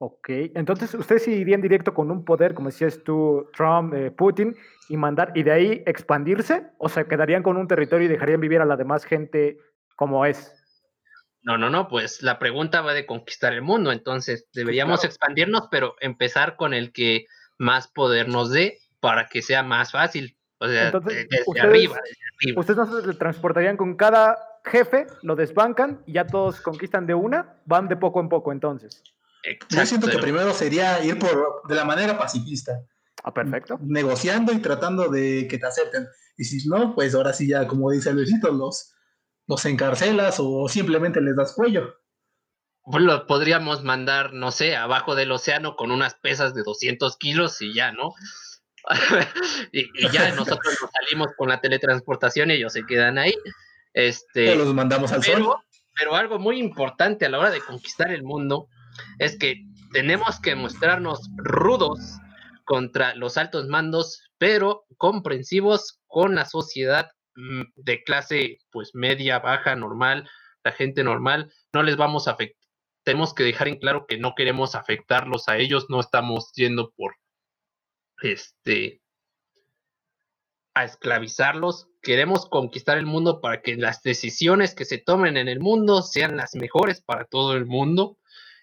Ok, entonces ustedes irían directo con un poder, como decías tú, Trump, eh, Putin, y mandar, y de ahí expandirse, o se quedarían con un territorio y dejarían vivir a la demás gente como es. No, no, no, pues la pregunta va de conquistar el mundo, entonces deberíamos expandirnos, pero empezar con el que más poder nos dé para que sea más fácil. O sea, desde, arriba, Ustedes no se transportarían con cada jefe, lo desbancan y ya todos conquistan de una, van de poco en poco entonces. Yo siento que primero sería ir por de la manera pacifista. Ah, perfecto. Negociando y tratando de que te acepten. Y si no, pues ahora sí ya, como dice Luisito, los, los encarcelas o simplemente les das cuello. Pues lo podríamos mandar, no sé, abajo del océano con unas pesas de 200 kilos y ya, ¿no? y, ya nosotros nos salimos con la teletransportación y ellos se quedan ahí. Este, los mandamos al sol. Pero algo muy importante a la hora de conquistar el mundo es que tenemos que mostrarnos rudos contra los altos mandos, pero comprensivos con la sociedad mm, de clase pues media, baja, normal, la gente normal, no les vamos a afectar. Tenemos que dejar en claro que no queremos afectarlos a ellos, no estamos yendo por este a esclavizarlos, queremos conquistar el mundo para que las decisiones que se tomen en el mundo sean las mejores para todo el mundo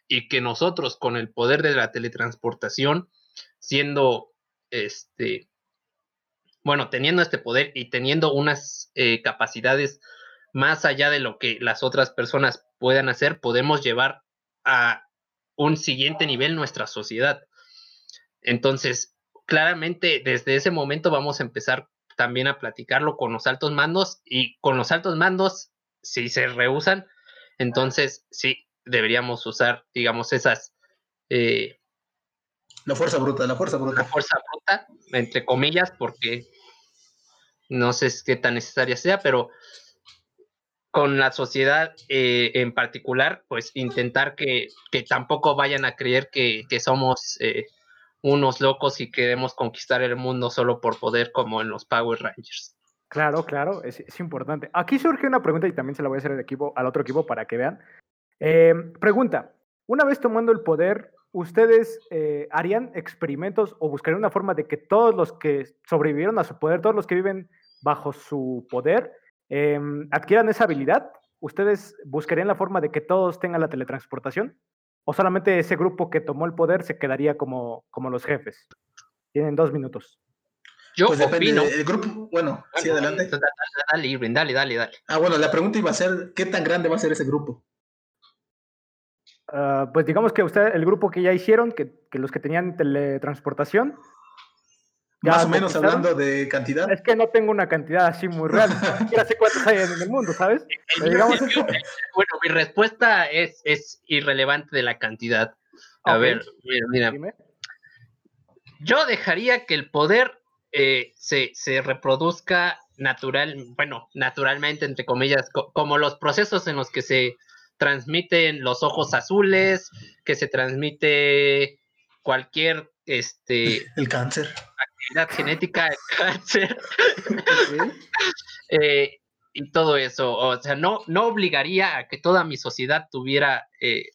y que nosotros con el poder de la teletransportación, siendo este, bueno, teniendo este poder y teniendo unas eh, capacidades más allá de lo que las otras personas puedan hacer, podemos llevar a un siguiente nivel nuestra sociedad. Entonces, claramente desde ese momento vamos a empezar también a platicarlo con los altos mandos y con los altos mandos, si se rehusan, entonces sí, deberíamos usar, digamos, esas... Eh, la fuerza bruta, la fuerza bruta. La fuerza bruta, entre comillas, porque no sé qué tan necesaria sea, pero con la sociedad eh, en particular, pues intentar que, que, tampoco vayan a creer que, que somos eh, unos locos y queremos conquistar el mundo solo por poder como en los Power Rangers. Claro, claro, es, importante. Aquí surge una pregunta y también se la voy a hacer al, equipo, al otro equipo para que vean. Eh, pregunta, una vez tomando el poder, ¿ustedes eh, harían experimentos o buscarían una forma de que todos los que sobrevivieron a su poder, todos los que viven bajo su poder, em, adquieran esa habilidad? ¿Ustedes buscarían la forma de que todos tengan la teletransportación? ¿O solamente ese grupo que tomó el poder se quedaría como, como los jefes? Tienen dos minutos. Yo pues opino. El grupo, bueno, sí, adelante. Dale, dale, dale, dale. Ah, bueno, la pregunta iba a ser, ¿qué tan grande va a ser ese grupo? Uh, pues digamos que usted, el grupo que ya hicieron, que, que los que tenían teletransportación, más o menos hablando de cantidad. Es que no tengo una cantidad así muy real. Ya sé cuántos hay en el mundo, ¿sabes? bueno, mi respuesta es, es irrelevante de la cantidad. A ver, mira, Yo dejaría que el poder eh, se, se, reproduzca natural, bueno, naturalmente, entre comillas, como los procesos en los que se transmiten los ojos azules, que se transmite cualquier este el cáncer genética de cáncer eh, y todo eso. O sea, no, no obligaría a que toda mi sociedad tuviera eh,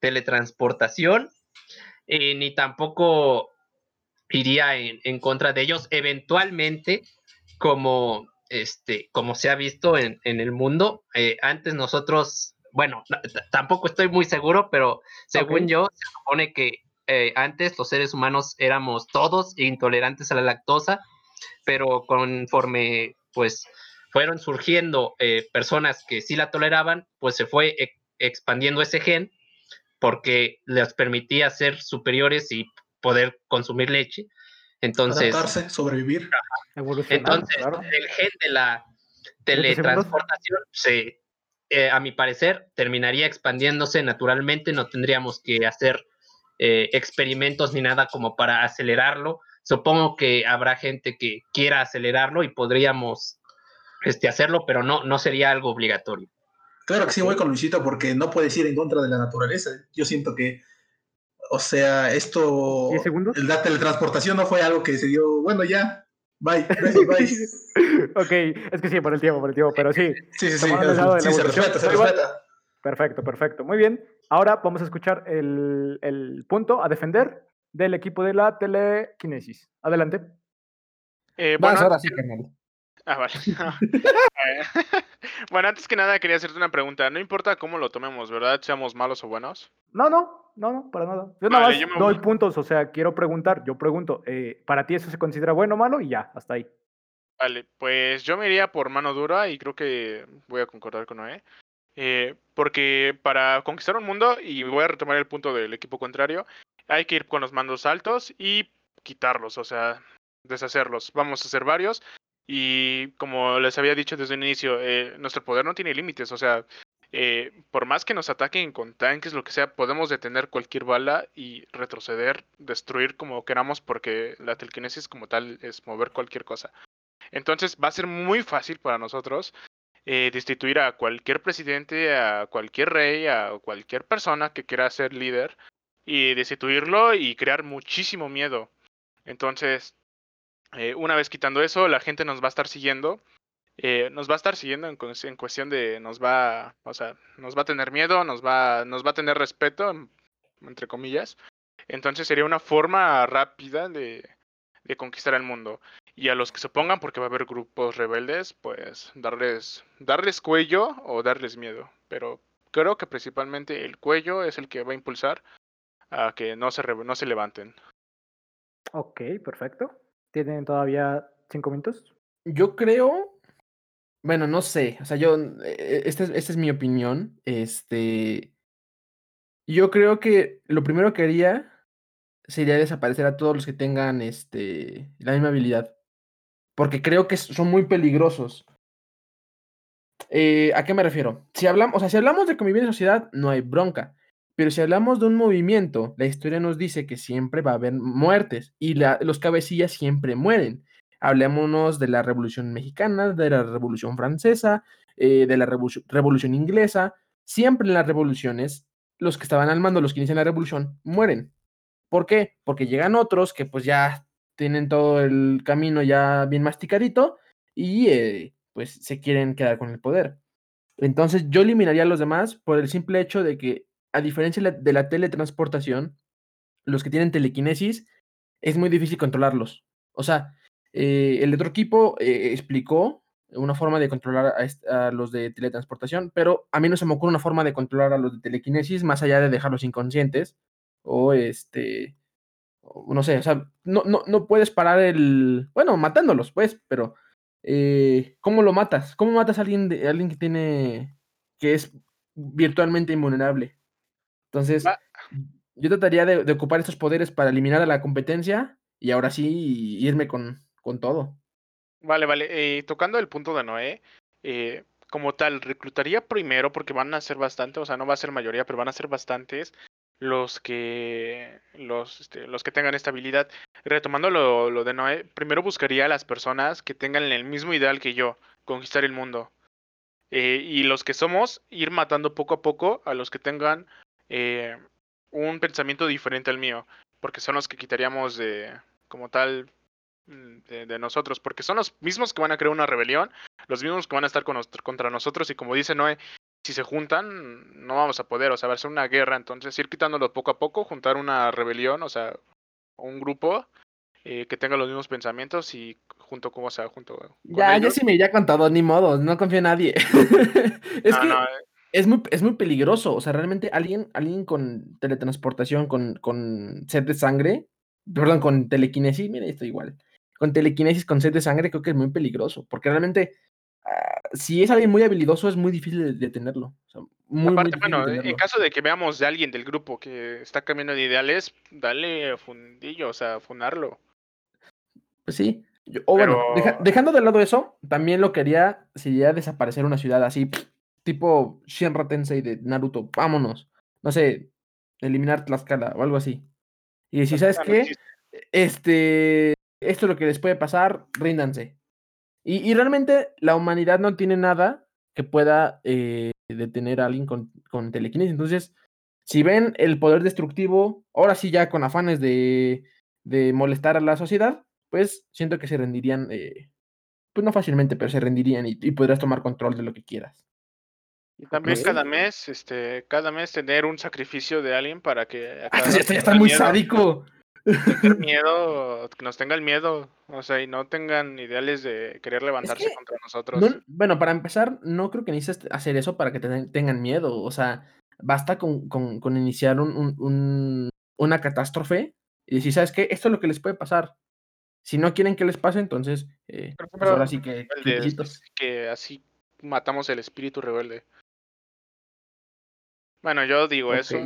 teletransportación, eh, ni tampoco iría en, contra de ellos. Eventualmente, como, este, como se ha visto en, el mundo, antes nosotros, bueno, tampoco estoy muy seguro, pero según yo, se supone que eh, antes los seres humanos éramos todos intolerantes a la lactosa, pero conforme pues fueron surgiendo eh, personas que sí la toleraban, pues se fue e, expandiendo ese gen porque les permitía ser superiores y poder consumir leche. Entonces, Adaptarse, sobrevivir. Entonces, el gen de la teletransportación se, eh, a mi parecer, terminaría expandiéndose naturalmente, no tendríamos que hacer eh, experimentos ni nada como para acelerarlo. Supongo que habrá gente que quiera acelerarlo y podríamos este, hacerlo, pero no, no sería algo obligatorio. Claro que sí, voy con Luisito porque no puedes ir en contra de la naturaleza. Yo siento que, o sea, esto, el la teletransportación no fue algo que se dio, bueno, ya, bye, bye, bye. ok, es que sí, por el tiempo, por el tiempo, pero sí. Sí, sí, sí, sí se respeta, se respeta. Perfecto, perfecto. Muy bien. Ahora vamos a escuchar el, punto a defender del equipo de la telequinesis. Adelante. Eh, bueno, ahora sí, Ah, vale. bueno, antes que nada quería hacerte una pregunta. No importa cómo lo tomemos, ¿verdad? Seamos malos o buenos. No, no, no, no, para nada. Yo nada más doy puntos, o sea, quiero preguntar, yo pregunto, eh, ¿para ti eso se considera bueno o malo? Y ya, hasta ahí. Vale, pues yo me iría por mano dura y creo que voy a concordar con Noé. Eh, porque para conquistar un mundo, y voy a retomar el punto del equipo contrario, hay que ir con los mandos altos y quitarlos, o sea, deshacerlos. Vamos a hacer varios. Y como les había dicho desde el inicio, eh, nuestro poder no tiene límites, o sea, eh, por más que nos ataquen con tanques, lo que sea, podemos detener cualquier bala y retroceder, destruir como queramos, porque la telequinesis como tal es mover cualquier cosa. Entonces va a ser muy fácil para nosotros eh, destituir a cualquier presidente, a cualquier rey, a cualquier persona que quiera ser líder y destituirlo y crear muchísimo miedo. Entonces, eh, una vez quitando eso, la gente nos va a estar siguiendo. eh, nos va a estar siguiendo en, en cuestión de nos va, o sea, nos va a tener miedo, nos va, nos va a tener respeto, en- entre comillas. Entonces sería una forma rápida de, conquistar el mundo. Y a los que se opongan, porque va a haber grupos rebeldes, pues darles, darles cuello o darles miedo. Pero creo que principalmente el cuello es el que va a impulsar a que no se, no se levanten. Ok, perfecto. ¿Tienen todavía cinco minutos? Yo creo, bueno, no sé, o sea, yo, eh, esta es, esta es mi opinión, este, yo creo que lo primero que haría sería desaparecer a todos los que tengan, este, la misma habilidad, porque creo que son muy peligrosos. Eh, ¿a qué me refiero? Si hablamos, o sea, si hablamos de convivir en sociedad, no hay bronca. Pero si hablamos de un movimiento, la historia nos dice que siempre va a haber muertes y los cabecillas siempre mueren. Hablémonos de la Revolución Mexicana, de la Revolución Francesa, eh, de la Revolución, Revolución Inglesa. Siempre en las revoluciones, los que estaban al mando, los que inician la revolución, mueren. ¿Por qué? Porque llegan otros que pues ya tienen todo el camino ya bien masticadito y eh, pues se quieren quedar con el poder. Entonces yo eliminaría a los demás por el simple hecho de que, a diferencia de la, teletransportación, los que tienen telequinesis es muy difícil controlarlos. O sea, eh, el otro equipo eh, explicó una forma de controlar a, a los de teletransportación, pero a mí no se me ocurre una forma de controlar a los de telequinesis más allá de dejarlos inconscientes o este, no sé, o sea, no, no, no puedes parar el, bueno, matándolos, pues, pero eh, ¿cómo lo matas? ¿Cómo matas a alguien, de, a alguien que tiene, que es virtualmente invulnerable? Entonces, Va- yo trataría de, de ocupar estos poderes para eliminar a la competencia y ahora sí irme con, con todo. Vale, vale. eh, tocando el punto de Noé, eh, como tal, reclutaría primero porque van a ser bastante, o sea, no va a ser mayoría, pero van a ser bastantes los que los, este, los que tengan esta habilidad. Retomando lo, lo de Noé, primero buscaría a las personas que tengan el mismo ideal que yo, conquistar el mundo. Eh, y los que somos, ir matando poco a poco a los que tengan eh, un pensamiento diferente al mío, porque son los que quitaríamos de, como tal, mm, de, de nosotros, porque son los mismos que van a crear una rebelión, los mismos que van a estar con nos- contra nosotros, y como dice Noé, si se juntan, no vamos a poder, o sea, va a ser una guerra, entonces ir quitándolo poco a poco, juntar una rebelión, o sea, un grupo eh, que tenga los mismos pensamientos y junto con, o sea, junto con Ya, ya ellos. sí me iría con todo, ni modo, no confío en nadie. es No, que no, es muy, es muy peligroso. O sea, realmente alguien, alguien con teletransportación, con, con sed de sangre, perdón, con telequinesis, mira, esto igual. Con telequinesis, con sed de sangre, creo que es muy peligroso. Porque realmente, ah, si es alguien muy habilidoso, es muy difícil de detenerlo. O sea, muy, muy Aparte, bueno, en caso de que veamos de alguien del grupo que está cambiando de ideales, dale fundillo, o sea, fundarlo. Pues sí. Yo- o bueno, deja- dejando de lado eso, también lo que haría sería desaparecer una ciudad así, tipo Shinra Tensei de Naruto. Vámonos. No sé, eliminar Tlaxcala o algo así. Y decir, ¿sabes qué? Este, esto es lo que les puede pasar, ríndanse. Y, y realmente la humanidad no tiene nada que pueda eh, detener a alguien con, con telequinesis. Entonces, si ven el poder destructivo, ahora sí ya con afanes de, de molestar a la sociedad, pues siento que se rendirían, eh, pues no fácilmente, pero se rendirían y, y podrías tomar control de lo que quieras. Y también cada mes, este, cada mes tener un sacrificio de alguien para que Ah, ya está muy miedo, sádico. miedo, que nos tenga el miedo, o sea, y no tengan ideales de querer levantarse que contra nosotros. No, bueno, para empezar, no creo que necesites hacer eso para que te- tengan miedo. O sea, basta con, con- con iniciar un- un- un- una catástrofe y decir, ¿sabes qué? Esto es lo que les puede pasar. Si no quieren que les pase, entonces, eh, pues ahora sí que que así matamos el espíritu rebelde. Bueno, yo digo eso.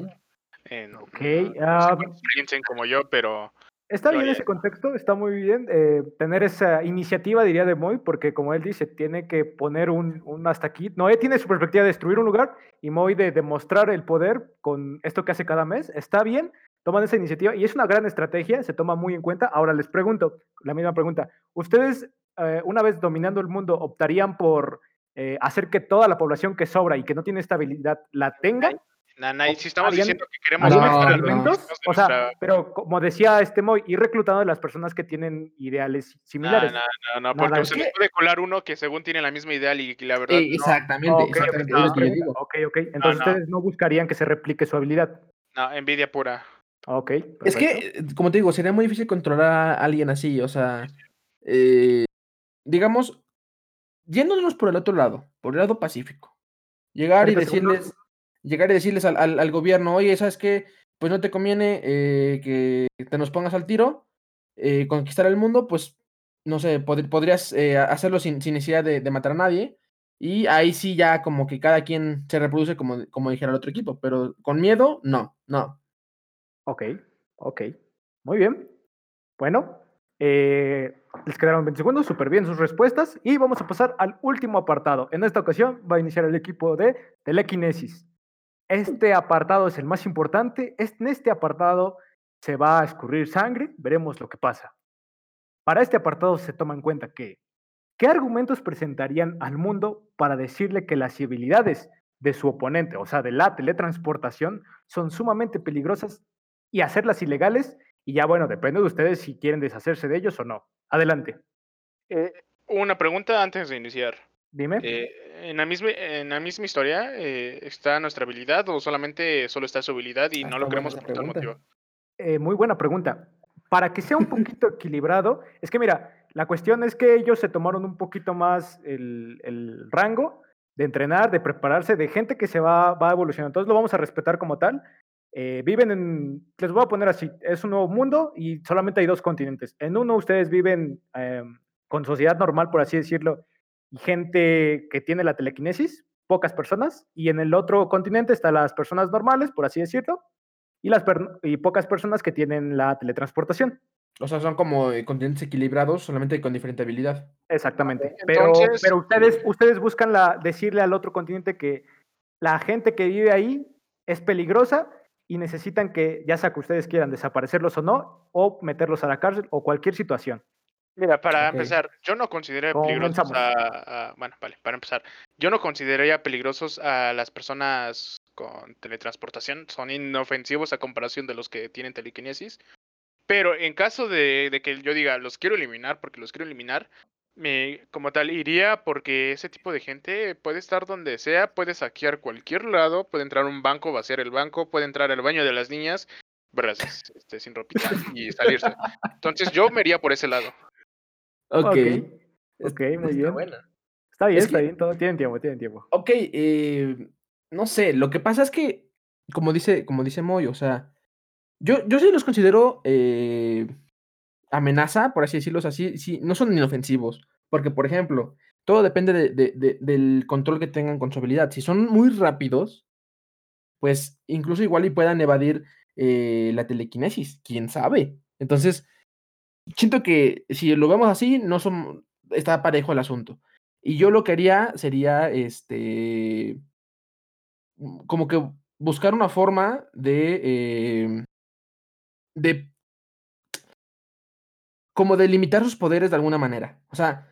En, Ok, no- ah, piensen como yo, pero Está bien ese contexto, está muy bien eh, tener esa iniciativa, diría de Moy, porque como él dice, tiene que poner un, un hasta aquí. Noé tiene su perspectiva de destruir un lugar y Moy de demostrar el poder con esto que hace cada mes. Está bien, toman esa iniciativa y es una gran estrategia, se toma muy en cuenta. Ahora les pregunto, la misma pregunta, ¿ustedes eh, una vez dominando el mundo optarían por eh, hacer que toda la población que sobra y que no tiene estabilidad la tenga? Na- na- si estamos ¿Harían- diciendo que queremos ¿Harían No, no. O sea, nuestra- pero como decía este Moy, ir reclutando a las personas que tienen ideales similares. no, no, no, porque se que- nos puede colar uno que según tiene la misma ideal y, y la verdad Eh, no, exactamente, Ok, ok, exactamente. no, es lo que yo pregunta. digo. ok, ok. Entonces no. ustedes no buscarían que se replique su habilidad. no, envidia pura. Ok. Es que, eh, como te digo, sería muy difícil controlar a alguien así, o sea, eh, digamos, yéndonos por el otro lado, por el lado pacífico, llegar y 30 segundos. decirles, llegar y decirles al, al- al gobierno, oye, ¿sabes qué? Pues no te conviene eh, que te nos pongas al tiro, eh, conquistar el mundo, pues, no sé, pod- podrías eh, hacerlo sin, sin necesidad de, de matar a nadie, y ahí sí ya como que cada quien se reproduce como, como dijera el otro equipo, pero con miedo, no, no. Ok, ok. Muy bien. Bueno, eh, les quedaron 20 segundos, súper bien sus respuestas. Y vamos a pasar al último apartado. En esta ocasión va a iniciar el equipo de telequinesis. Este apartado es el más importante. En este apartado se va a escurrir sangre. Veremos lo que pasa. Para este apartado se toma en cuenta que ¿qué argumentos presentarían al mundo para decirle que las habilidades de su oponente, o sea, de la teletransportación, son sumamente peligrosas y hacerlas ilegales? Y ya, bueno, depende de ustedes si quieren deshacerse de ellos o no. Adelante, Eh, una pregunta antes de iniciar. dime. Eh, en, la misma, en la misma historia, eh, ¿está nuestra habilidad o solamente solo está su habilidad y Ah, no lo queremos por tal motivo? Muy buena pregunta. Para que sea un poquito equilibrado, es que mira, la cuestión es que ellos se tomaron un poquito más el, el rango de entrenar, de prepararse, de gente que se va, va evolucionando. Entonces lo vamos a respetar como tal. Eh, viven en, les voy a poner así, es un nuevo mundo y solamente hay dos continentes. En uno ustedes viven eh, con sociedad normal, por así decirlo, y gente que tiene la telequinesis, pocas personas, y en el otro continente están las personas normales, por así decirlo, y, las per- y pocas personas que tienen la teletransportación. O sea, son como eh, continentes equilibrados, solamente con diferente habilidad. Exactamente. Pero, entonces- pero ustedes, ustedes buscan la, decirle al otro continente que la gente que vive ahí es peligrosa y necesitan que, ya sea que ustedes quieran desaparecerlos o no, o meterlos a la cárcel o cualquier situación. Mira, para empezar, yo no considero peligrosos a, a- Bueno, vale, para empezar, yo no consideraría peligrosos a las personas con teletransportación. Son inofensivos a comparación de los que tienen telequinesis. Pero en caso de, de que yo diga, los quiero eliminar porque los quiero eliminar, me, como tal, iría porque ese tipo de gente puede estar donde sea, puede saquear cualquier lado, puede entrar a un banco, vaciar el banco, puede entrar al baño de las niñas, verlas este, sin ropita y salirse. Entonces yo me iría por ese lado. Ok. Ok, Es- ok, muy está bien. buena. Está bien, Es está que- bien, todo tienen tiempo, tienen tiempo. Ok, eh, no sé, lo que pasa es que, como dice, como dice Moy, o sea, yo, yo sí los considero eh, amenaza, por así decirlo, sea, sí, no son inofensivos, porque, por ejemplo, todo depende de- de- de- del control que tengan con su habilidad. Si son muy rápidos, pues incluso igual y puedan evadir eh, la telequinesis, quién sabe. Entonces, siento que si lo vemos así, no son, está parejo el asunto. Y yo lo que haría sería, este, como que buscar una forma de, em, de, como de limitar sus poderes de alguna manera. O sea,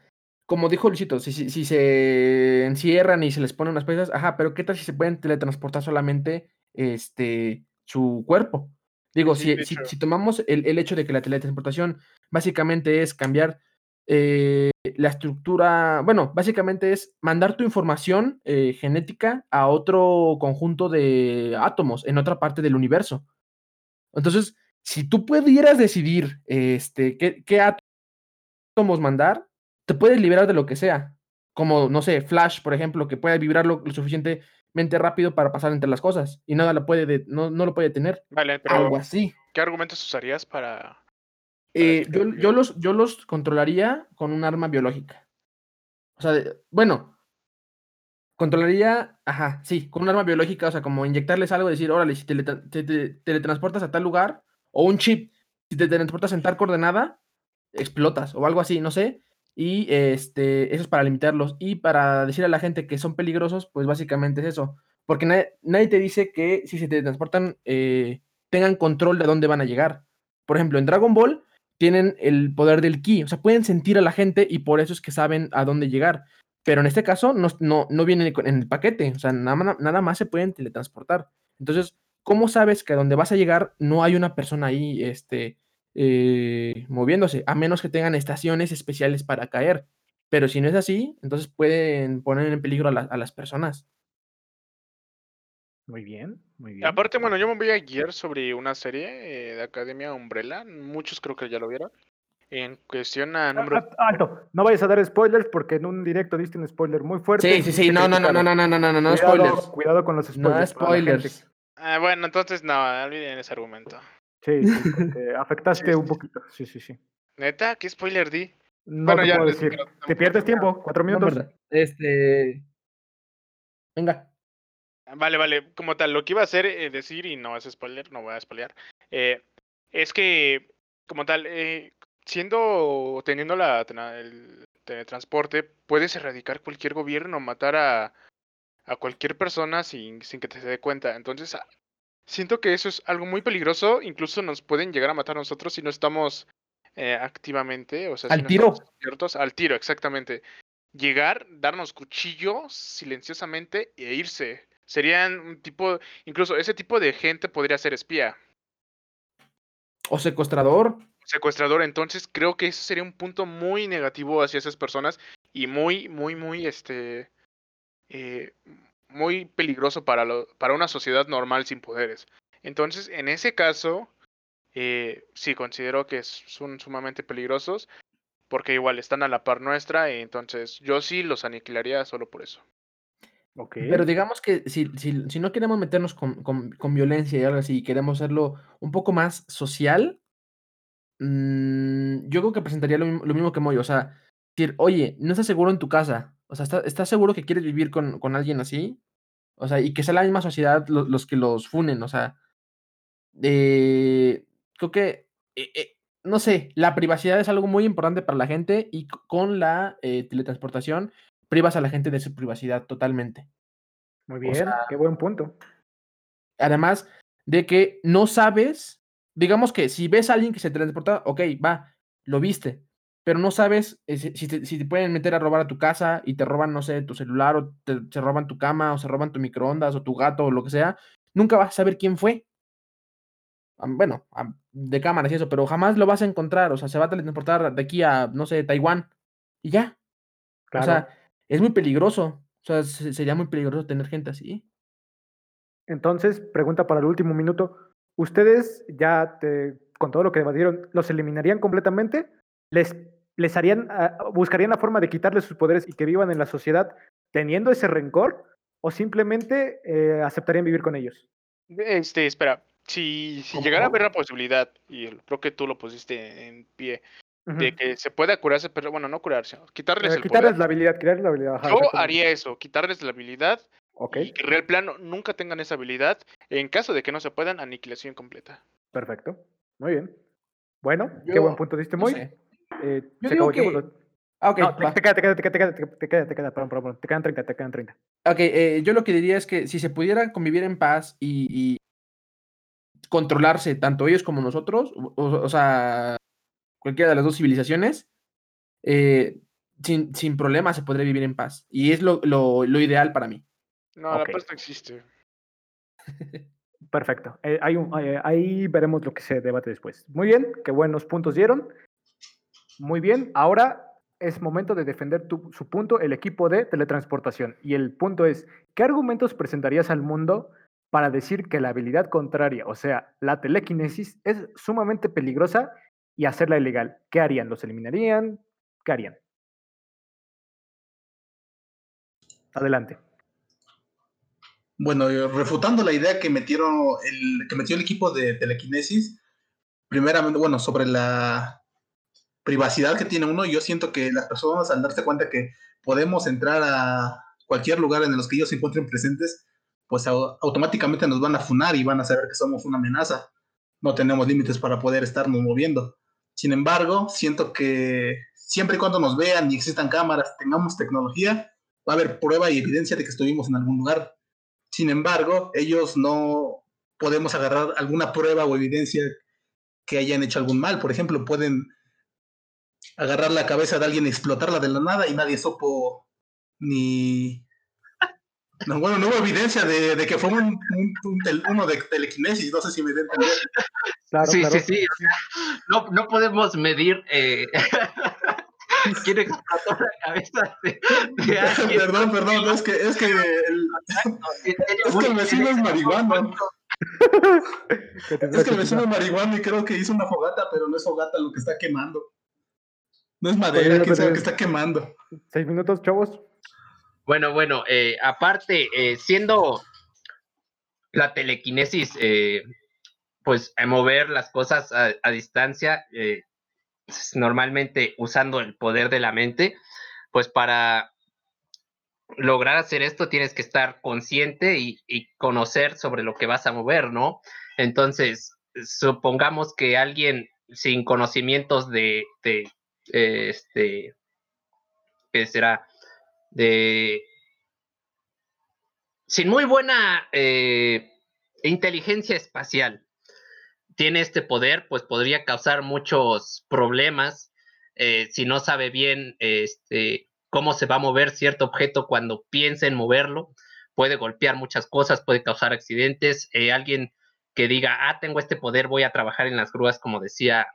como dijo Luisito, si, si, si se encierran y se les ponen unas piezas, ajá, pero ¿qué tal si se pueden teletransportar solamente este, su cuerpo? Digo, Sí, si, si tomamos el, el hecho de que la teletransportación básicamente es cambiar eh, la estructura, bueno, básicamente es mandar tu información eh, genética a otro conjunto de átomos en otra parte del universo. Entonces, si tú pudieras decidir este, qué, qué átomos mandar, te puedes liberar de lo que sea. Como, no sé, Flash, por ejemplo, que puede vibrar lo, lo suficientemente rápido para pasar entre las cosas y nada lo puede, de- no, no lo puede tener. Vale, pero Algo así. ¿qué argumentos usarías para... Eh, yo, yo los, yo los controlaría con un arma biológica. O sea, bueno, controlaría, ajá, sí, con un arma biológica, o sea, como inyectarles algo, decir, órale, si te, te- te- teletransportas a tal lugar, o un chip, si te teletransportas en tal coordenada, explotas, o algo así, no sé. Y este, eso es para limitarlos. Y para decir a la gente que son peligrosos, pues básicamente es eso. Porque nadie, nadie te dice que si se teletransportan, eh, tengan control de dónde van a llegar. Por ejemplo, en Dragon Ball tienen el poder del ki, o sea, pueden sentir a la gente y por eso es que saben a dónde llegar. Pero en este caso no, no, no viene con- en el paquete, o sea, nada, nada más se pueden teletransportar. Entonces, ¿cómo sabes que a donde vas a llegar no hay una persona ahí este, eh, moviéndose? A menos que tengan estaciones especiales para caer. Pero si no es así, entonces pueden poner en peligro a, la- a las personas. Muy bien, muy bien. Aparte, bueno, yo me voy a guiar sobre una serie eh, de Academia Umbrella. Muchos creo que ya lo vieron. En cuestión a Ah, número. ah, Alto, no vayas a dar spoilers porque en un directo diste un spoiler muy fuerte. Sí, sí, sí, no, no, no, no, no, no, no, no, no, Cuidado, spoilers. Cuidado con los spoilers. No spoilers. Ah, bueno, entonces no, olviden ese argumento. Sí, sí, porque afectaste un poquito. Sí, sí, sí. Neta, ¿qué spoiler di? No Bueno, te ya puedo decir. Te pierdes tiempo, cuatro minutos. Este. Venga. Vale, vale, como tal, lo que iba a hacer, eh, decir, y no es spoiler, no voy a spoilear, eh, es que, como tal, eh, siendo, teniendo la, el teletransporte, puedes erradicar cualquier gobierno, matar a, a cualquier persona sin, sin que te se dé cuenta. Entonces, ah, siento que eso es algo muy peligroso, incluso nos pueden llegar a matar a nosotros si no estamos eh, activamente, o sea, Al si tiro. al tiro, exactamente. Llegar, darnos cuchillo silenciosamente e irse. Serían un tipo, incluso ese tipo de gente podría ser espía, O secuestrador. secuestrador. Entonces creo que ese sería un punto muy negativo hacia esas personas y muy, muy, muy, este, eh, muy peligroso para, lo, para una sociedad normal sin poderes. Entonces, en ese caso, eh, sí considero que son sumamente peligrosos porque igual están a la par nuestra. y entonces, yo sí los aniquilaría solo por eso. Ok. Pero digamos que si, si, si no queremos meternos con, con- con violencia y algo así, y queremos hacerlo un poco más social, mm, yo creo que presentaría lo, mismo- lo mismo que Moy. O sea, decir, oye, no estás seguro en tu casa. O sea, ¿está- ¿estás seguro que quieres vivir con, con alguien así? O sea, y que sea la misma sociedad lo- los que los funen. O sea, eh, creo que, eh, eh, no sé, la privacidad es algo muy importante para la gente y con la eh, teletransportación privas a la gente de su privacidad totalmente. Muy o bien, sea- qué buen punto. Además de que no sabes, digamos que si ves a alguien que se transporta, ok, va, lo viste, pero no sabes eh, si, te, si te pueden meter a robar a tu casa y te roban, no sé, tu celular o te, se roban tu cama o se roban tu microondas o tu gato o lo que sea, nunca vas a saber quién fue. Bueno, de cámaras y eso, pero jamás lo vas a encontrar, o sea, se va a teletransportar de aquí a, no sé, Taiwán y ya. Claro. O sea, es muy peligroso. O sea, se- sería muy peligroso tener gente así. Entonces, pregunta para el último minuto. ¿Ustedes ya te- con todo lo que debatieron, los eliminarían completamente? ¿Les, les harían, ah, buscarían la forma de quitarles sus poderes y que vivan en la sociedad teniendo ese rencor? ¿O simplemente eh, aceptarían vivir con ellos? Este, espera, si, si ¿Cómo, llegara a haber la posibilidad, y creo que tú lo pusiste en pie, de que se pueda curarse, pero bueno, no curarse, quitarles Eh, el quitarles poder. la habilidad, quitarles la habilidad. ajá, Yo haría eso, quitarles la habilidad y que en el plano nunca tengan esa habilidad. En caso de que no se puedan, aniquilación completa. perfecto. Muy bien. Bueno, qué buen punto diste, no Moy. sé. Eh, Yo se digo tiempo, que- lo- Ah, ok, No, te, te queda, te queda, te queda, te queda, te queda, te queda, perdón, perdón, perdón, te quedan 30, te quedan 30. Ok, eh, yo lo que diría es que si se pudiera convivir en paz y, y controlarse tanto ellos como nosotros, o, o- sea, cualquiera de las dos civilizaciones, eh, sin, sin problema se podría vivir en paz. Y es lo, lo- lo ideal para mí. No, Ok. la paz no existe. Perfecto. Eh, hay un- eh, ahí veremos lo que se debate después. Muy bien, qué buenos puntos dieron. Muy bien, ahora es momento de defender su punto el equipo de teletransportación. Y el punto es, ¿qué argumentos presentarías al mundo para decir que la habilidad contraria, o sea, la telequinesis, es sumamente peligrosa y hacerla ilegal? ¿Qué harían? ¿Los eliminarían? ¿Qué harían? Adelante. Bueno, refutando la idea que metieron el, que metió el equipo de telequinesis, primeramente, bueno, sobre la privacidad que tiene uno, yo siento que las personas al darse cuenta que podemos entrar a cualquier lugar en los que ellos se encuentren presentes, pues au- automáticamente nos van a funar y van a saber que somos una amenaza. No tenemos límites para poder estarnos moviendo. Sin embargo, siento que siempre y cuando nos vean y existan cámaras, tengamos tecnología, va a haber prueba y evidencia de que estuvimos en algún lugar. Sin embargo, ellos no podemos agarrar alguna prueba o evidencia que hayan hecho algún mal. Por ejemplo, pueden agarrar la cabeza de alguien y explotarla de la nada y nadie supo ni No, bueno, no hubo evidencia de, de que fue un, un- un tel- uno de telequinesis, no sé si me entender. Claro, sí, claro. sí, sí. o sea, no, no podemos medir eh, quién explotó la cabeza de, de alguien. Perdón, perdón, no, es que, es que el, es que el vecino es tendrá Es que el vecino es marihuano y creo que hizo una fogata, pero no es fogata lo que está quemando. No es madera, quién sabe lo que está quemando. Seis minutos, chavos. Bueno, bueno, eh, aparte, eh, siendo la telequinesis, eh, pues a mover las cosas a, a distancia, eh, normalmente usando el poder de la mente, pues para lograr hacer esto tienes que estar consciente y, y conocer sobre lo que vas a mover, ¿no? Entonces, supongamos que alguien sin conocimientos de, de, eh, este, ¿qué será? De sin muy buena eh, inteligencia espacial tiene este poder, pues podría causar muchos problemas eh, si no sabe bien este, cómo se va a mover cierto objeto cuando piensa en moverlo. Puede golpear muchas cosas, puede causar accidentes. Alguien que diga, ah, tengo este poder, voy a trabajar en las grúas, como decía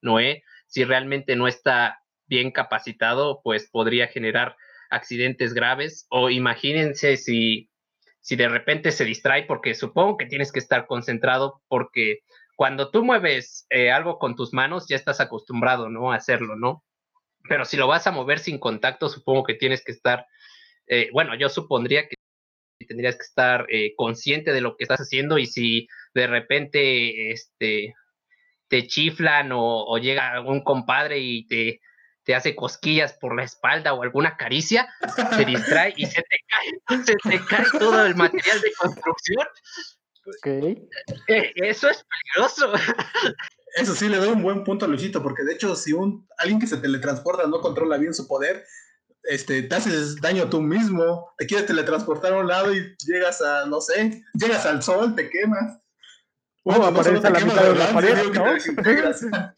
Noé, si realmente no está bien capacitado, pues podría generar accidentes graves. O imagínense si, si de repente se distrae, porque supongo que tienes que estar concentrado, porque cuando tú mueves eh, algo con tus manos, ya estás acostumbrado, ¿no? A hacerlo, ¿no? Pero si lo vas a mover sin contacto, supongo que tienes que estar, eh, bueno, yo supondría que tendrías que estar eh, consciente de lo que estás haciendo y si de repente este, te chiflan o, o llega algún compadre y te, te hace cosquillas por la espalda o alguna caricia, te distrae y se te cae, se te cae todo el material de construcción. Eh, eso es peligroso. Eso sí, le doy un buen punto a Luisito, porque de hecho, si un alguien que se teletransporta no controla bien su poder, este, te haces daño tú mismo, te quieres teletransportar a un lado y llegas a, no sé, llegas al sol, te quemas. O no aparece a la mitad de la pared.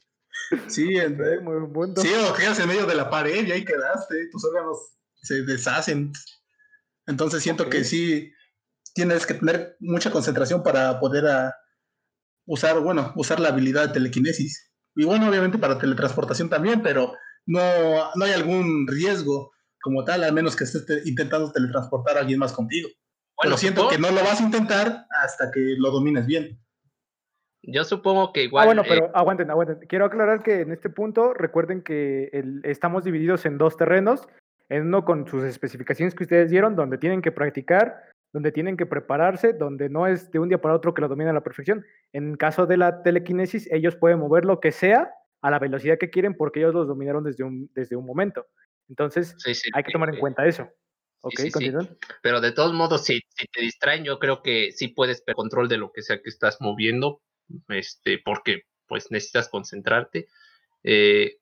Sí, en- muy buen sí, o quedas en medio de la pared y ahí quedaste, tus órganos se deshacen. Entonces siento que sí tienes que tener mucha concentración para poder ah, usar, bueno, usar la habilidad de telequinesis. Y bueno, obviamente para teletransportación también, pero no, no hay algún riesgo como tal, al menos que estés te- intentando teletransportar a alguien más contigo. Bueno, pero siento que no lo vas a intentar hasta que lo domines bien. Yo supongo que igual. ah, bueno, eh, pero aguanten, aguanten. Quiero aclarar que en este punto recuerden que el- estamos divididos en dos terrenos, en uno con sus especificaciones que ustedes dieron, donde tienen que practicar, donde tienen que prepararse, donde no es de un día para otro que lo dominan a la perfección. En caso de la telequinesis, ellos pueden mover lo que sea a la velocidad que quieren porque ellos los dominaron desde un, desde un momento. Entonces, sí, sí, hay que tomar en eh, cuenta eso. Ok, sí. Pero de todos modos, si, si te distraen, yo creo que sí puedes perder control de lo que sea que estás moviendo, este, porque pues necesitas concentrarte. Eh,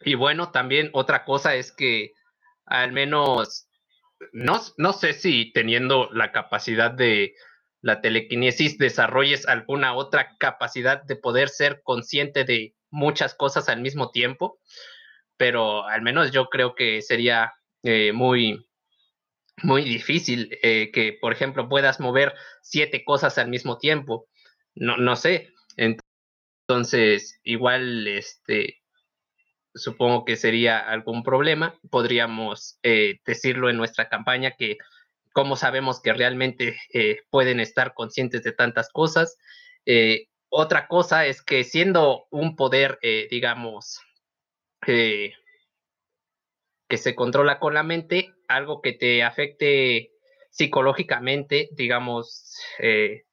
y bueno, también otra cosa es que al menos, no, no sé si teniendo la capacidad de la telequinesis desarrolles alguna otra capacidad de poder ser consciente de muchas cosas al mismo tiempo, pero al menos yo creo que sería eh, muy, muy difícil eh, que, por ejemplo, puedas mover siete cosas al mismo tiempo. No, no sé. Entonces, igual, este, supongo que sería algún problema. Podríamos eh, decirlo en nuestra campaña que cómo sabemos que realmente eh, pueden estar conscientes de tantas cosas. Eh, otra cosa es que siendo un poder, digamos, que se controla con la mente, algo que te afecte psicológicamente, digamos, eh,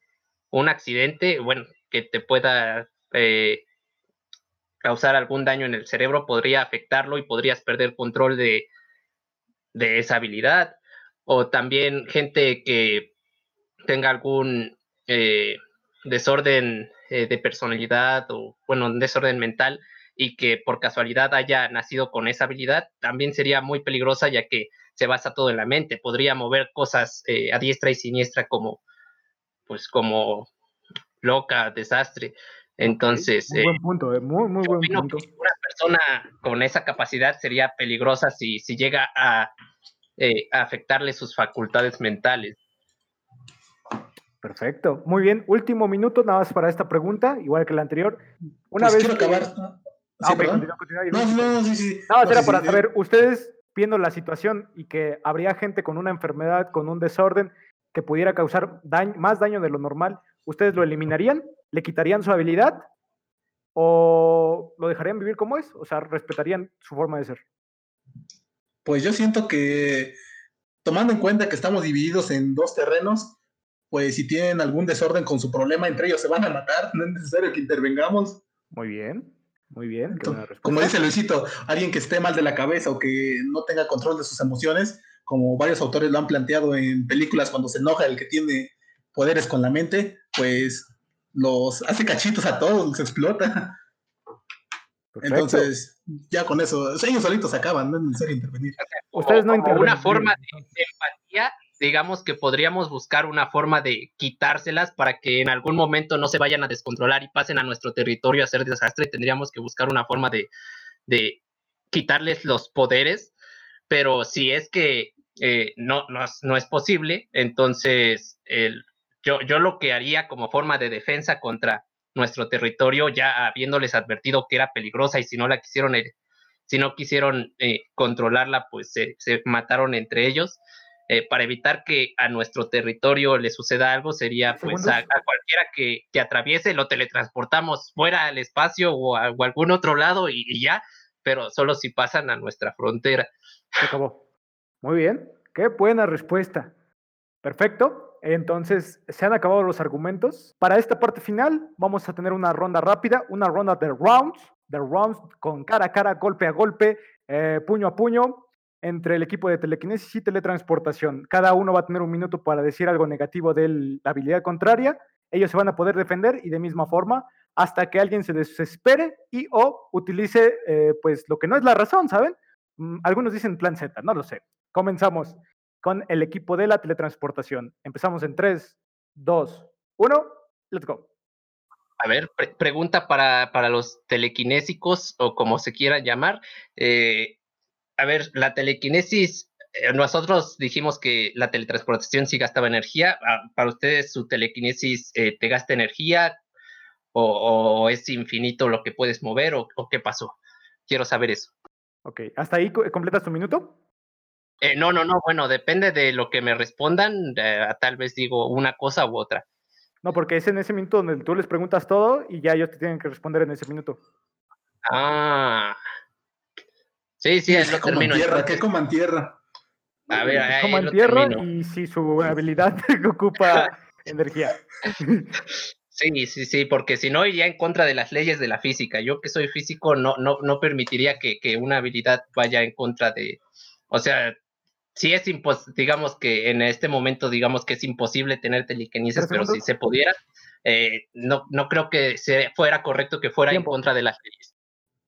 un accidente, bueno, que te pueda eh, causar algún daño en el cerebro, podría afectarlo y podrías perder control de, de esa habilidad. O también gente que tenga algún eh, desorden eh, de personalidad o, bueno, un desorden mental y que por casualidad haya nacido con esa habilidad, también sería muy peligrosa ya que se basa todo en la mente. Podría mover cosas a diestra y siniestra como, pues, como loca, desastre. Entonces, Muy eh, buen punto, eh, muy, muy buen punto. una persona con esa capacidad sería peligrosa si, si llega a, eh, afectarle sus facultades mentales. Perfecto. Muy bien. Último minuto nada más para esta pregunta, igual que la anterior. Una Pues vez quiero que- acabar. Ah, Sí, ok, perdón. continúa, continúa, y No, luego- no, sí, sí. Nada más No, era sí, para sí, saber, ustedes viendo la situación y que habría gente con una enfermedad, con un desorden que pudiera causar daño- más daño de lo normal, ¿ustedes lo eliminarían? ¿Le quitarían su habilidad? ¿O lo dejarían vivir como es? O sea, respetarían su forma de ser. Pues yo siento que, tomando en cuenta que estamos divididos en dos terrenos, pues si tienen algún desorden con su problema, entre ellos se van a matar, no es necesario que intervengamos. Muy bien, muy bien. Como dice Luisito, alguien que esté mal de la cabeza o que no tenga control de sus emociones, como varios autores lo han planteado en películas cuando se enoja el que tiene poderes con la mente, pues los hace cachitos a todos, los explota. Perfecto. Entonces, ya con eso, ellos solitos se acaban, no es necesario intervenir. Ustedes no O- o una forma de, de empatía, digamos que podríamos buscar una forma de quitárselas para que en algún momento no se vayan a descontrolar y pasen a nuestro territorio a hacer desastre. Tendríamos que buscar una forma de, de quitarles los poderes, pero si es que eh, no, no, es- no es posible, entonces el, yo, yo lo que haría como forma de defensa contra nuestro territorio, ya habiéndoles advertido que era peligrosa y si no la quisieron eh, si no quisieron eh, controlarla, pues se, se mataron entre ellos. Eh, para evitar que a nuestro territorio le suceda algo, sería pues a, cualquiera que, que atraviese, lo teletransportamos fuera al espacio o a, o algún otro lado y, y ya, pero solo si pasan a nuestra frontera. Se acabó. Muy bien, qué buena respuesta. Perfecto. Entonces, se han acabado los argumentos. Para esta parte final, vamos a tener una ronda rápida, una ronda de rounds, de rounds con cara a cara, golpe a golpe, eh, puño a puño, entre el equipo de telequinesis y teletransportación. Cada uno va a tener un minuto para decir algo negativo de la habilidad contraria. Ellos se van a poder defender y de misma forma hasta que alguien se desespere y o utilice eh, pues lo que no es la razón, ¿saben? Mm, Algunos dicen plan Z, no lo sé. Comenzamos con el equipo de la teletransportación. Empezamos en 3, 2, 1, let's go. A ver, pre- pregunta para, para los telequinésicos o como se quiera llamar. Eh, a ver, la telequinesis, eh, nosotros dijimos que la teletransportación sí gastaba energía. Ah, Para ustedes, su telequinesis eh, te gasta energía o, o es infinito lo que puedes mover o, o qué pasó. Quiero saber eso. Ok, ¿hasta ahí co- completas tu minuto? Eh, no, no, no, bueno, depende de lo que me respondan. eh, tal vez digo una cosa u otra. No, porque es en ese minuto donde tú les preguntas todo y ya ellos te tienen que responder en ese minuto. Ah. Sí, sí, que lo coman termino. tierra, entonces. que coman tierra. A ver, ahí Como en tierra termino. y si su habilidad ocupa energía. Sí, sí, sí, porque si no iría en contra de las leyes de la física. Yo que soy físico no, no, no permitiría que, que una habilidad vaya en contra de, o sea, sí es impos digamos que en este momento digamos que es imposible tener telequinesis, ¿Tres pero si se pudiera, eh, no, no creo que se, fuera correcto que fuera Tiempo. en contra de las leyes.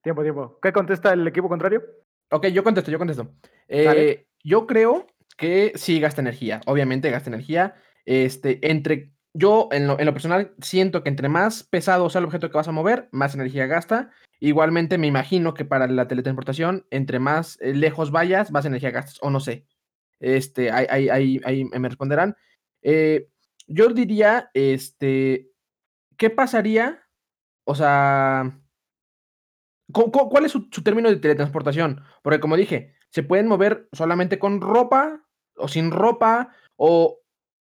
Tiempo, tiempo. ¿Qué contesta el equipo contrario? Ok, yo contesto, yo contesto. Eh, yo creo que sí gasta energía. Obviamente gasta energía. Este, entre. Yo, en lo, en lo personal, siento que entre más pesado sea el objeto que vas a mover, más energía gasta. Igualmente, me imagino que para la teletransportación, entre más eh, lejos vayas, más energía gastas. O no sé. Este, ahí, ahí, ahí, me responderán. Eh, yo diría, este. ¿Qué pasaría? O sea. ¿Cu- cu- ¿Cuál es su, su término de teletransportación? Porque como dije, se pueden mover solamente con ropa o sin ropa o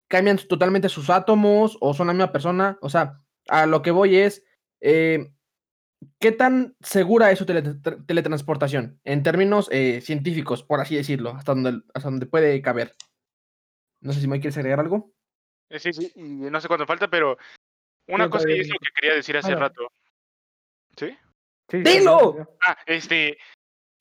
cambian totalmente sus átomos o son la misma persona. O sea, a lo que voy es, eh, ¿qué tan segura es su tele- tra- teletransportación en términos eh, científicos, por así decirlo, hasta donde, hasta donde puede caber? No sé si me quieres agregar algo. Eh, Sí, sí, y no sé cuánto falta, pero una cosa bien. es lo que quería decir hace rato. ¿Sí? ¡Dilo! Ah, este,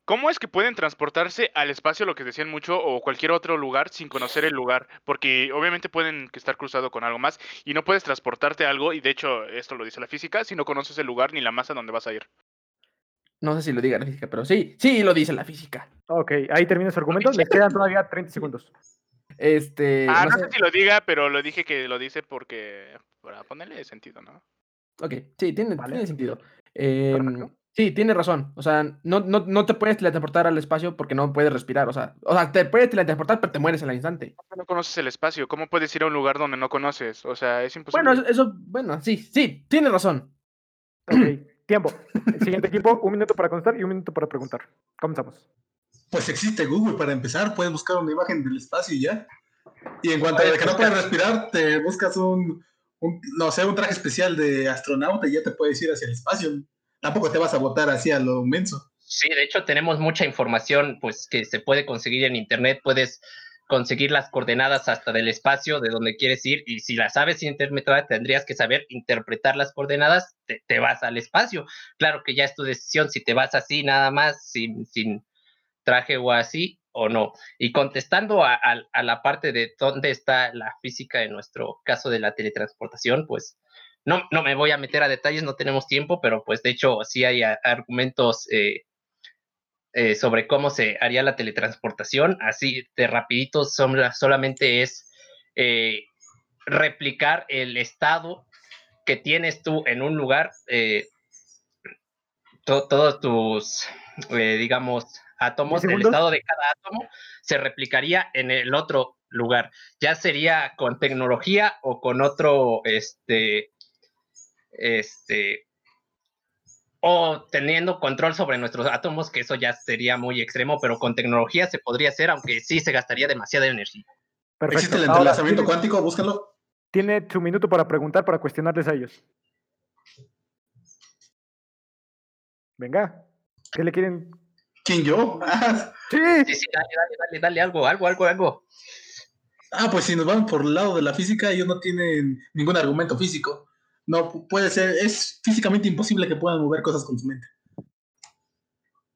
¿cómo es que pueden transportarse al espacio, lo que decían mucho, o cualquier otro lugar sin conocer el lugar? Porque obviamente pueden estar cruzado con algo más y no puedes transportarte a algo, y de hecho esto lo dice la física, si no conoces el lugar ni la masa donde vas a ir. No sé si lo diga la física, pero sí, sí lo dice la física. Ok, ahí termina su argumento. Les quedan todavía 30 segundos. Este, Ah, no no sé. sé si lo diga, pero lo dije que lo dice porque, para ponerle sentido, ¿no? Ok, sí, tiene, Vale. tiene sentido. Perfecto. Sí, tiene razón. O sea, no, no, no te puedes teletransportar al espacio porque no puedes respirar. O sea, o sea, te puedes teletransportar, pero te mueres al instante. No conoces el espacio. ¿Cómo puedes ir a un lugar donde no conoces? O sea, es imposible. Bueno, eso- eso, bueno, sí, sí, tiene razón. Ok, tiempo. El siguiente equipo, un minuto para contestar y un minuto para preguntar. Comenzamos. Pues existe Google para empezar, puedes buscar una imagen del espacio y ya. Y en cuanto a que no puedes respirar, te buscas un, un, no sé, un traje especial de astronauta y ya te puedes ir hacia el espacio. Tampoco te vas a botar así a lo menso. Sí, de hecho tenemos mucha información pues que se puede conseguir en internet, puedes conseguir las coordenadas hasta del espacio de donde quieres ir y si las sabes interpretar tendrías que saber interpretar las coordenadas, te, te vas al espacio. Claro que ya es tu decisión si te vas así nada más sin, sin traje o así o no. Y contestando a, a, a la parte de dónde está la física en nuestro caso de la teletransportación, pues no, no me voy a meter a detalles, no tenemos tiempo, pero pues de hecho sí hay a- argumentos eh, eh, sobre cómo se haría la teletransportación. Así de rapidito, son- solamente es eh, replicar el estado que tienes tú en un lugar, to- todos tus, digamos, átomos, el estado de cada átomo se replicaría en el otro lugar. Ya sería con tecnología o con otro, este, este, o teniendo control sobre nuestros átomos, que eso ya sería muy extremo, pero con tecnología se podría hacer, aunque sí se gastaría demasiada energía. Perfecto. Existe el entrelazamiento cuántico, búscalo. tiene su minuto para preguntar, para cuestionarles a ellos. Venga. ¿Qué le quieren? ¿Quién yo? Ah, Sí. Sí, sí, dale, dale, dale, dale algo, algo, algo, algo. ah, pues si nos vamos por el lado de la física, ellos no tienen ningún argumento físico. No pu- puede ser, es físicamente imposible que puedan mover cosas con su mente.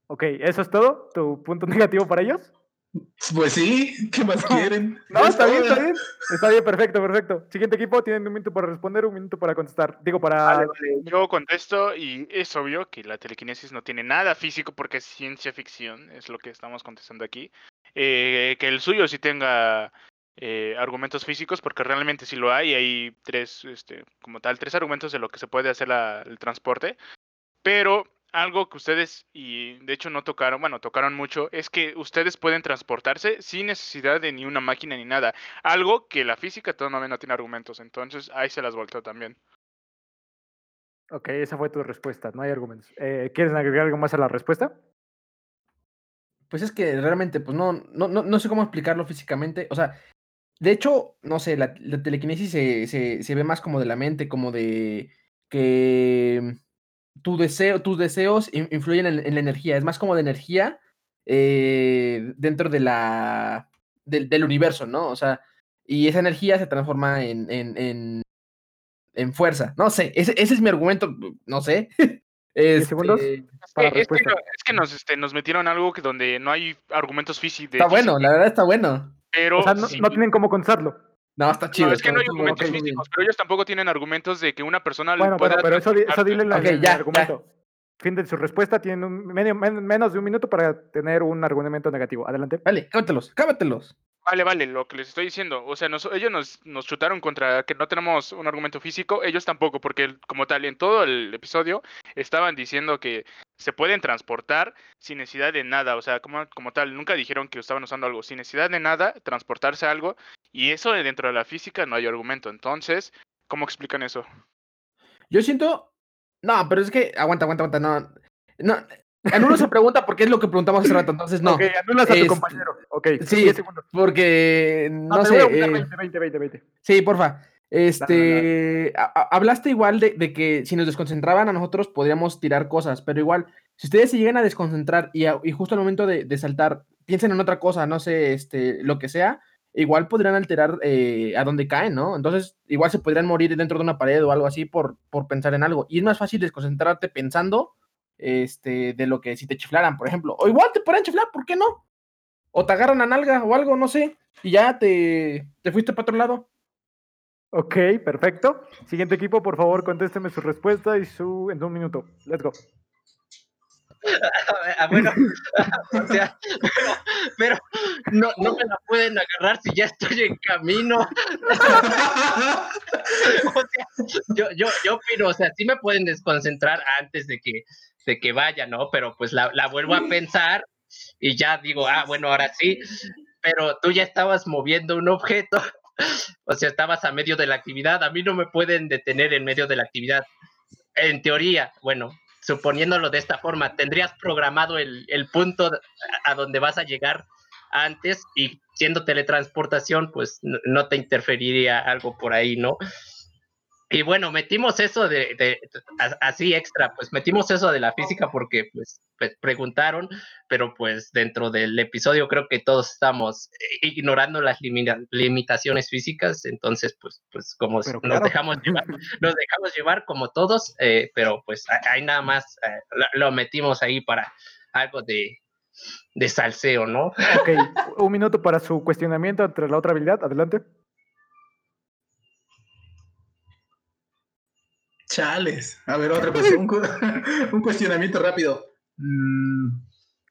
Ok, ¿eso es todo? ¿Tu punto negativo para ellos? Pues sí, ¿qué más quieren? No, está bien, está bien. Está bien, perfecto, perfecto. Siguiente equipo, tienen un minuto para responder, un minuto para contestar. Digo, para... Vale, vale, Yo contesto y es obvio que la telequinesis no tiene nada físico porque es ciencia ficción, es lo que estamos contestando aquí. Eh, que el suyo sí tenga eh, argumentos físicos porque realmente sí lo hay, hay tres, este, como tal, tres argumentos de lo que se puede hacer la- el transporte. Pero algo que ustedes, y de hecho no tocaron, bueno, tocaron mucho, es que ustedes pueden transportarse sin necesidad de ni una máquina ni nada. Algo que la física todavía no tiene argumentos, entonces ahí se las volteó también. Ok, esa fue tu respuesta, no hay argumentos. Eh, ¿Quieres agregar algo más a la respuesta? Pues es que realmente, pues no, no, no, no sé cómo explicarlo físicamente. O sea, de hecho, no sé, la, la telequinesis se, se, se ve más como de la mente, como de que tu deseo, tus deseos in- influyen en, en la energía. Es más como de energía eh, dentro de la, del, del universo, ¿no? O sea, y esa energía se transforma en, en, en, en fuerza. No sé, ese, ese es mi argumento, no sé. Este, segundos? Para que es que nos, este, nos metieron algo que donde no hay argumentos físicos. Está bueno, la verdad está bueno. Pero O sea, no, sí- no tienen cómo contestarlo. No, está no, chido. es que no hay argumentos bien. físicos, pero ellos tampoco tienen argumentos de que una persona Bueno, pueda bueno, pero eso, eso dile el ya, ya. argumento. Fin de su respuesta, tienen un medio- men- menos de un minuto para tener un argumento negativo. Adelante. Vale, cábatelos, cábatelos. Vale, vale, lo que les estoy diciendo. O sea, ellos nos, nos chutaron contra que no tenemos un argumento físico, ellos tampoco, porque como tal, en todo el episodio estaban diciendo que se pueden transportar sin necesidad de nada. O sea, como, como tal, nunca dijeron que estaban usando algo sin necesidad de nada, transportarse algo. Y eso de dentro de la física no hay argumento. Entonces, ¿cómo explican eso? Yo siento. No, pero es que. Aguanta, aguanta, aguanta. No. No. Anulo se pregunta porque es lo que preguntamos hace rato. Entonces, no. Ok, anulas a tu Este, compañero. Ok, sí. 10 segundos. Porque. No, No sé. eh, 20, 20, 20, 20. Sí, porfa. Este. a- hablaste igual de, de que si nos desconcentraban a nosotros podríamos tirar cosas, pero igual, si ustedes se llegan a desconcentrar y, a- y justo al momento de, de saltar, piensen en otra cosa, no sé, este, lo que sea, igual podrían alterar eh, a dónde caen, ¿no? Entonces, igual se podrían morir dentro de una pared o algo así por, por pensar en algo. Y es más fácil desconcentrarte pensando este, de lo que si te chiflaran, por ejemplo. O igual te podrían chiflar, ¿por qué no? O te agarran a nalga o algo, no sé, y ya te, te fuiste para otro lado. Ok, perfecto. Siguiente equipo, por favor, contésteme su respuesta y su en un minuto. Let's go. Ah, bueno, o sea, pero, pero no, no me la pueden agarrar si ya estoy en camino. O sea, yo, yo, yo opino, o sea, sí me pueden desconcentrar antes de que de que vaya, ¿no? Pero pues la, la vuelvo a pensar y ya digo, ah, bueno, ahora sí, pero tú ya estabas moviendo un objeto, o sea, estabas a medio de la actividad, a mí no me pueden detener en medio de la actividad. En teoría, bueno, suponiéndolo de esta forma, tendrías programado el, el punto a donde vas a llegar antes y siendo teletransportación, pues no te interferiría algo por ahí, ¿no? Y bueno, metimos eso de, de, así extra, pues metimos eso de la física porque pues, preguntaron, pero pues dentro del episodio creo que todos estamos eh, ignorando las limitaciones físicas, entonces pues, pues como nos, dejamos llevar, nos dejamos llevar como todos, eh, pero pues ahí nada más eh, lo, lo, metimos ahí para algo de, de salseo, ¿no? Ok, un minuto para su cuestionamiento entre la otra habilidad, adelante. Chales. A ver, otra cosa. Un, un cuestionamiento rápido. Mm.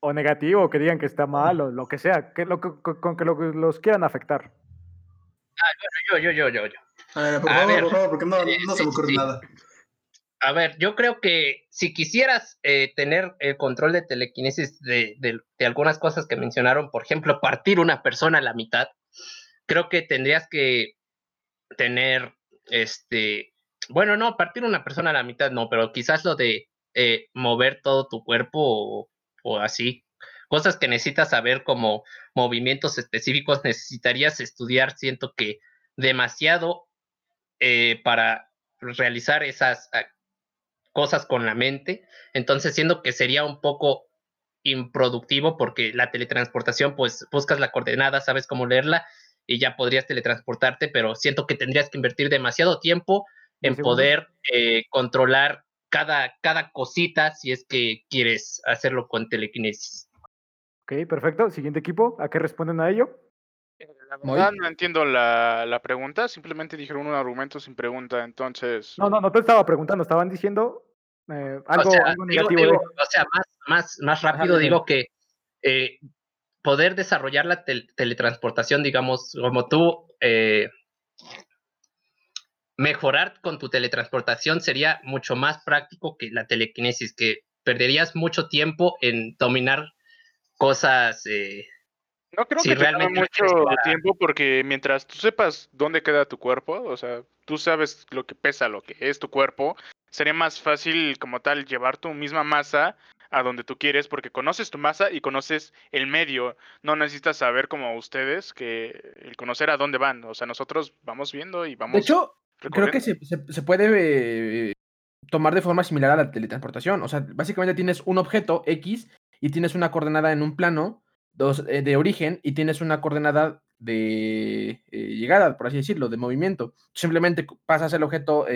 O negativo, que digan que está mal, o lo que sea, que lo, con que lo, los quieran afectar. Ah, yo, yo, yo, yo, yo. A ver, por favor, por favor, porque no, no se me ocurre sí. nada. A ver, yo creo que si quisieras eh, tener el control de telequinesis de, de, de, algunas cosas que mencionaron, por ejemplo, partir una persona a la mitad, creo que tendrías que tener este bueno, no, partir una persona a la mitad no, pero quizás lo de eh, mover todo tu cuerpo o, así. Cosas que necesitas saber como movimientos específicos, necesitarías estudiar, siento que demasiado eh, para realizar esas uh, cosas con la mente. Entonces, siento que sería un poco improductivo porque la teletransportación, pues buscas la coordenada, sabes cómo leerla y ya podrías teletransportarte, pero siento que tendrías que invertir demasiado tiempo en poder eh, controlar cada, cada cosita si es que quieres hacerlo con telequinesis. Ok, perfecto. Siguiente equipo, ¿a qué responden a ello? Eh, La verdad no entiendo la, la, pregunta, simplemente dijeron un argumento sin pregunta, entonces... No, no, no te estaba preguntando, estaban diciendo eh, algo, o sea, algo digo, negativo. digo, o sea, más, más, más rápido Ajá, digo que eh, poder desarrollar la tel teletransportación, digamos, como tú eh, mejorar con tu teletransportación sería mucho más práctico que la telequinesis, que perderías mucho tiempo en dominar cosas. Eh, no creo si que realmente mucho para... tiempo porque mientras tú sepas dónde queda tu cuerpo, o sea, tú sabes lo que pesa, lo que es tu cuerpo, sería más fácil como tal llevar tu misma masa a donde tú quieres porque conoces tu masa y conoces el medio. No necesitas saber como ustedes que el conocer a dónde van. O sea, nosotros vamos viendo y vamos. De hecho, creo que se, se, se puede eh, tomar de forma similar a la teletransportación. O sea, básicamente tienes un objeto X y tienes una coordenada en un plano dos, eh, de origen y tienes una coordenada de eh, llegada, por así decirlo, de movimiento. Simplemente pasas el objeto,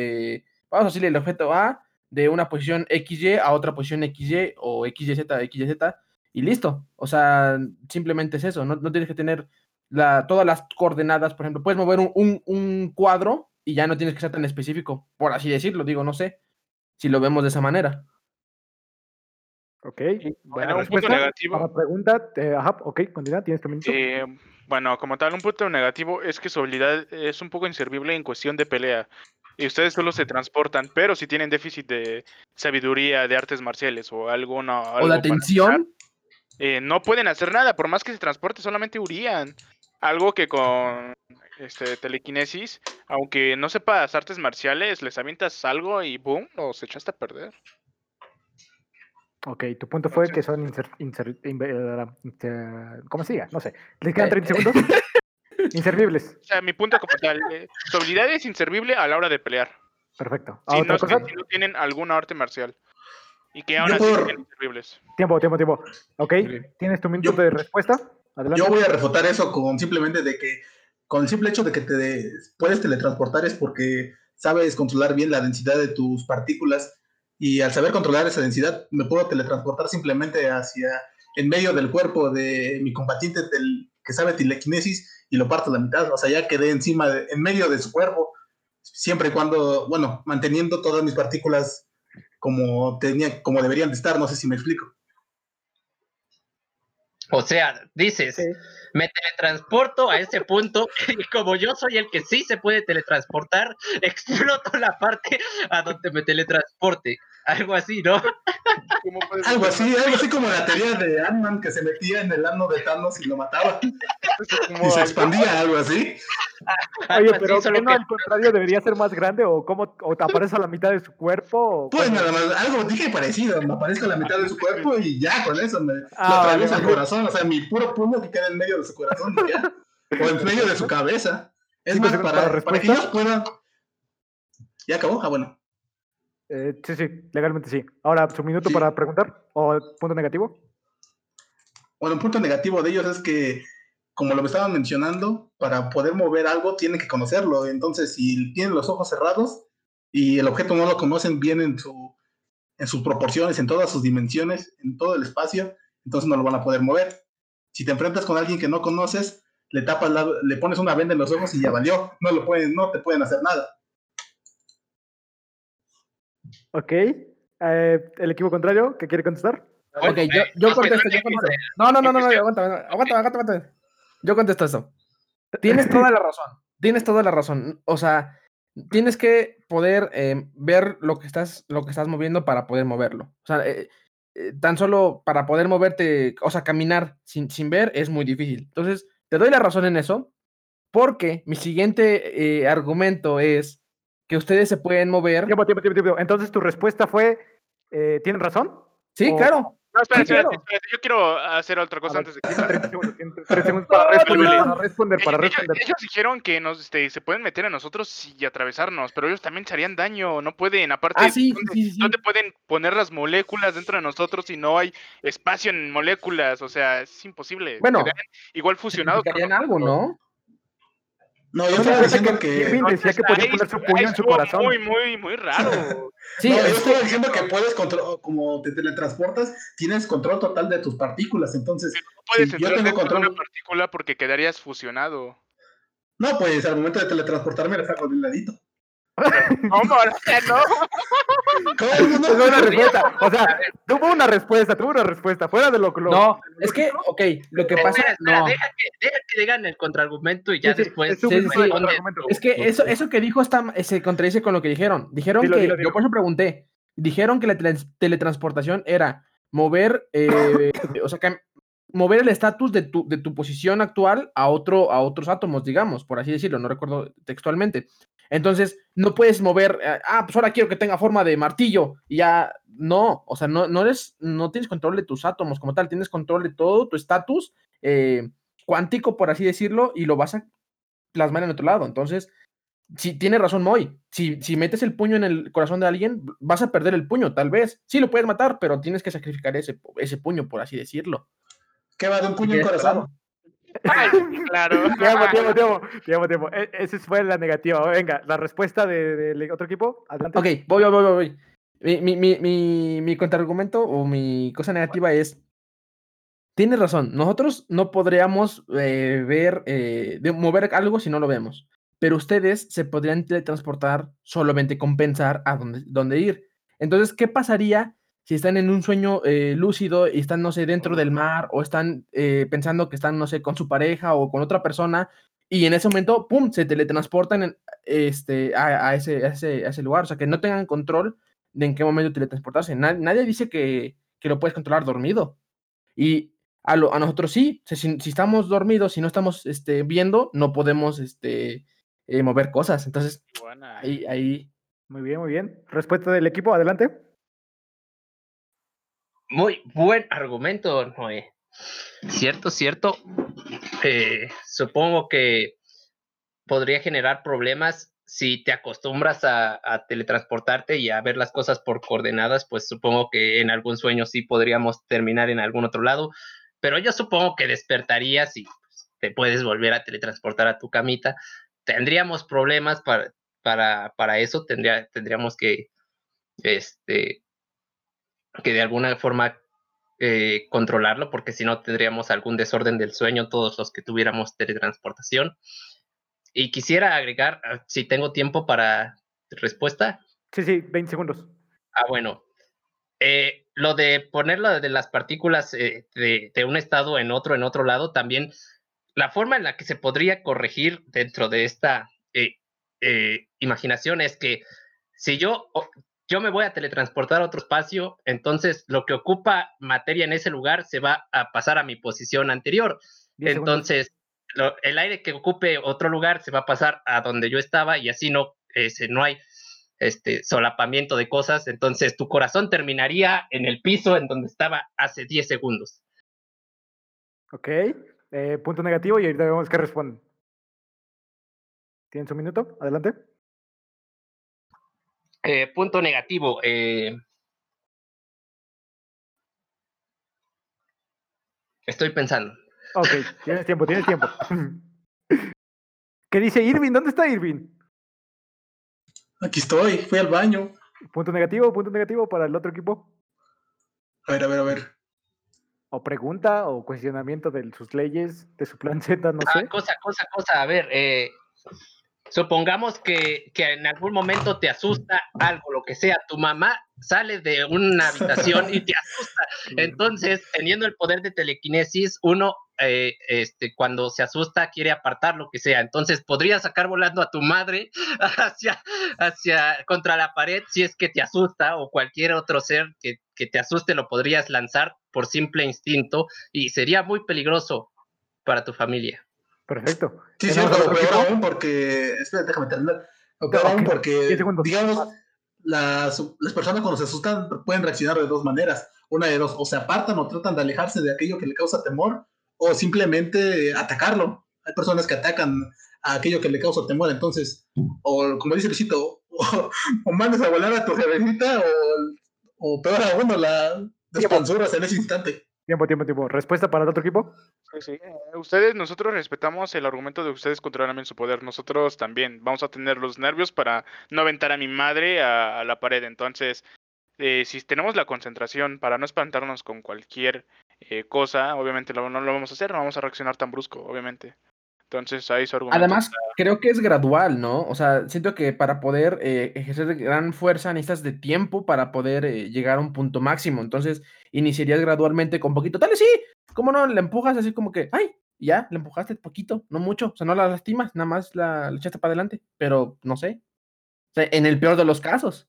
vamos a decirle el objeto A de una posición XY a otra posición XY o XYZ, XYZ y listo. O sea, simplemente es eso. No, no tienes que tener la, todas las coordenadas, por ejemplo, puedes mover un, un, un cuadro y ya no tienes que ser tan específico, por así decirlo, digo, no sé si lo vemos de esa manera. Ok, bueno, un punto negativo. Para pregunta, eh, ajá, ok, continúa, tienes. Eh, bueno, como tal, un punto negativo es que su habilidad es un poco inservible en cuestión de pelea. Y ustedes solo se transportan, pero si tienen déficit de sabiduría, de artes marciales o alguna. o de atención. Eh, no pueden hacer nada, por más que se transporte, solamente hurían. Algo que con este, telequinesis, aunque no sepas artes marciales, les avientas algo y boom, los echaste a perder. Ok, tu punto fue que son inser, inser, inser, inser ¿cómo se diga? No sé. ¿Les quedan 30 segundos? Inservibles. O sea, mi punto como tal, eh, su habilidad es inservible a la hora de pelear. Perfecto. Si no, cosa? si no tienen alguna arte marcial. Y que aún así por... sean inservibles. Tiempo, tiempo, tiempo. Ok, okay. ¿tienes tu minuto de respuesta? Adelante. Yo voy a refutar eso con simplemente de que con el simple hecho de que te de, puedes teletransportar es porque sabes controlar bien la densidad de tus partículas y al saber controlar esa densidad me puedo teletransportar simplemente hacia en medio del cuerpo de mi combatiente que sabe telequinesis y lo parto a la mitad, o sea, ya quedé encima, de, en medio de su cuerpo, siempre y cuando, bueno, manteniendo todas mis partículas como, tenía, como deberían de estar, no sé si me explico. O sea, dices, sí. me teletransporto a ese punto y como yo soy el que sí se puede teletransportar, exploto la parte a donde me teletransporte. algo así, ¿no? ¿Cómo puedes Algo así, algo así como la teoría de Ant-Man que se metía en el ano de Thanos y lo mataba. Y se expandía, algo así. Oye, pero ¿qué no que- al contrario debería ser más grande o cómo o te aparece a la mitad de su cuerpo? o Pues nada más, algo dije parecido, me aparezco a la mitad de su cuerpo y ya con eso me lo Ah, atravieso vale, el corazón, o sea, mi puro puño que queda en medio de su corazón y ya. O en medio de su cabeza. Es Cinco más, segundos para, para para que ellos puedan. ¿Ya acabó? Ah, bueno. Eh, sí, sí, legalmente sí. Ahora, ¿su minuto Sí. para preguntar? ¿O punto negativo? Bueno, un punto negativo de ellos es que, como lo estaban mencionando, para poder mover algo tienen que conocerlo. Entonces, si tienen los ojos cerrados y el objeto no lo conocen bien en, su, en sus proporciones, en todas sus dimensiones, en todo el espacio, entonces no lo van a poder mover. Si te enfrentas con alguien que no conoces, le tapas la- le pones una venda en los ojos y ya valió. No lo pueden, no te pueden hacer nada. Ok. Eh, ¿El equipo contrario que quiere contestar? Ok, yo, eh, yo es que contesto, no yo es contesto. No, no, no, no, no, aguanta, aguanta, aguanta, aguanta. Yo contesto eso. Tienes toda la razón. Tienes toda la razón. O sea, tienes que poder eh, ver lo que estás, lo que estás moviendo para poder moverlo. O sea, eh, eh, tan solo para poder moverte, o sea, caminar sin, sin ver es muy difícil. Entonces, te doy la razón en eso, porque mi siguiente eh, argumento es que ustedes se pueden mover. Tiempo, tiempo, tiempo, tiempo. Entonces, tu respuesta fue, eh, ¿tienen razón? Sí, o- claro. No, espera, Sí, espera, claro. espera, Yo quiero hacer otra cosa antes de que. 30 segundos, tienen 30 segundos para responder, para responder, para Ellos, responder. ellos dijeron que nos este, se pueden meter a nosotros y atravesarnos, pero ellos también se harían daño, no pueden, aparte, Ah, sí, ¿dónde, sí, sí, dónde pueden poner las moléculas dentro de nosotros si no hay espacio en moléculas? O sea, es imposible. Bueno, Quedarían igual fusionados. Significarían algo. ¿no? No, yo ¿No te estaba diciendo que. Kevin decía que podía poner su puño en su corazón? Muy, muy, muy raro. Sí, no, yo estaba diciendo que puedes control, como te teletransportas, tienes control total de tus partículas. Entonces, No puedes Sí, yo tengo de control. una partícula porque quedarías fusionado. no, pues al momento de teletransportarme le saco de un ladito. ¿Cómo? O sea, no. ¿Cómo? No, Es no, una no, respuesta. O sea, tuvo una respuesta, tuvo una respuesta. Fuera de lo que lo- No, es que, ok, lo que Espera, pasa, espera, no, deja, que, deja que digan el contraargumento y ya Sí, sí, después Sí, sí, es que eso, eso que dijo está, se contradice con lo que dijeron. Dijeron Dilo, que, dilo, dilo. yo por eso pregunté, dijeron que la tele- teletransportación era mover, eh, o sea, cam- mover el estatus de tu, de tu posición actual a, otro, a otros átomos, digamos, por así decirlo, no recuerdo textualmente. Entonces, no puedes mover, eh, ah, pues ahora quiero que tenga forma de martillo, y ya, no, o sea, no, no eres, no tienes control de tus átomos como tal, tienes control de todo tu estatus eh, cuántico, por así decirlo, y lo vas a plasmar en otro lado. Entonces, si tiene razón Moy, si, si metes el puño en el corazón de alguien, vas a perder el puño, tal vez. Sí, lo puedes matar, pero tienes que sacrificar ese, ese puño, por así decirlo. ¿Qué va de un puño en corazón? Ay, claro. Tiempo, tiempo, tiempo, tiempo, tiempo. E- Esa fue la negativa. Venga, la respuesta de- del otro equipo. Adelante. Ok, voy, voy, voy, voy. Mi, mi, mi, mi, mi contraargumento o mi cosa negativa es, tienes razón, nosotros no podríamos eh, ver, eh, de mover algo si no lo vemos, pero ustedes se podrían teletransportar solamente con pensar a dónde, dónde ir. Entonces, ¿qué pasaría si están en un sueño eh, lúcido y están, no sé, dentro del mar o están eh, pensando que están, no sé, con su pareja o con otra persona y en ese momento, ¡pum!, se teletransportan en- este, a, a ese, a, ese, a ese lugar, o sea, que no tengan control de en qué momento teletransportarse. Na- nadie dice que, que lo puedes controlar dormido. Y a, lo- a nosotros sí, si, si estamos dormidos, si no estamos este, viendo, no podemos este, eh, mover cosas. Entonces, Buena. ahí, ahí, Muy bien, muy bien. Respuesta del equipo, adelante. Muy buen argumento, Noé. Cierto, cierto. Eh, supongo que podría generar problemas si te acostumbras a, a teletransportarte y a ver las cosas por coordenadas, pues supongo que en algún sueño sí podríamos terminar en algún otro lado, pero yo supongo que despertarías y pues, te puedes volver a teletransportar a tu camita. Tendríamos problemas para, para, para eso, tendría, tendríamos que, este, que de alguna forma eh, controlarlo, porque si no tendríamos algún desorden del sueño todos los que tuviéramos teletransportación. Y quisiera agregar, ah, si tengo tiempo para respuesta. Sí, sí, 20 segundos. Ah, bueno. Eh, lo de ponerlo de las partículas eh, de, de un estado en otro, en otro lado, también la forma en la que se podría corregir dentro de esta imaginación es que si yo yo me voy a teletransportar a otro espacio, entonces lo que ocupa materia en ese lugar se va a pasar a mi posición anterior. Entonces, el aire que ocupe otro lugar se va a pasar a donde yo estaba y así no, ese, no hay este solapamiento de cosas. Entonces, tu corazón terminaría en el piso en donde estaba hace 10 segundos. Ok, eh, punto negativo y ahorita vemos qué responden. ¿Tienen su minuto? Adelante. Eh, punto negativo. Eh, estoy pensando. Ok, tienes tiempo, tienes tiempo. ¿Qué dice Irving? ¿Dónde está Irving? Aquí estoy, fui al baño. Punto negativo, punto negativo para el otro equipo. A ver, a ver, a ver. O pregunta o cuestionamiento de sus leyes, de su plan Z, no ah, sé. Cosa, cosa, cosa. A ver, eh, supongamos que, en algún momento te asusta algo, lo que sea, tu mamá sale de una habitación y te asusta. Entonces, teniendo el poder de telequinesis, uno eh, este, cuando se asusta quiere apartar lo que sea. Entonces, podría sacar volando a tu madre hacia, hacia contra la pared si es que te asusta o cualquier otro ser que, que te asuste lo podrías lanzar por simple instinto y sería muy peligroso para tu familia. Perfecto. Sí, sí, pero peor aún porque. Espera, déjame terminar. Peor aún porque, digamos, las, las personas cuando se asustan pueden reaccionar de dos maneras. Una de dos, o se apartan o tratan de alejarse de aquello que le causa temor, o simplemente atacarlo. Hay personas que atacan a aquello que le causa temor, entonces, o como dice Luisito, o, o mandes a volar a tu jefecita, o, o peor aún, la despanzuras en ese instante. Tiempo, tiempo, tiempo. ¿Respuesta para el otro equipo? Sí, sí. Eh, ustedes, nosotros respetamos el argumento de ustedes controlan su poder. Nosotros también vamos a tener los nervios para no aventar a mi madre a, la pared. Entonces, eh, si tenemos la concentración para no espantarnos con cualquier eh, cosa, obviamente no lo vamos a hacer, no vamos a reaccionar tan brusco, obviamente. Entonces, ahí su argumento. Además, creo que es gradual, ¿no? O sea, siento que para poder eh, ejercer gran fuerza necesitas de tiempo para poder eh, llegar a un punto máximo. Entonces, iniciarías gradualmente con poquito. Tal sí, ¿cómo no? Le empujas así como que, ¡ay! Ya, le empujaste poquito, no mucho. O sea, no la lastimas, nada más la, echaste para adelante. Pero, no sé. O sea, en el peor de los casos.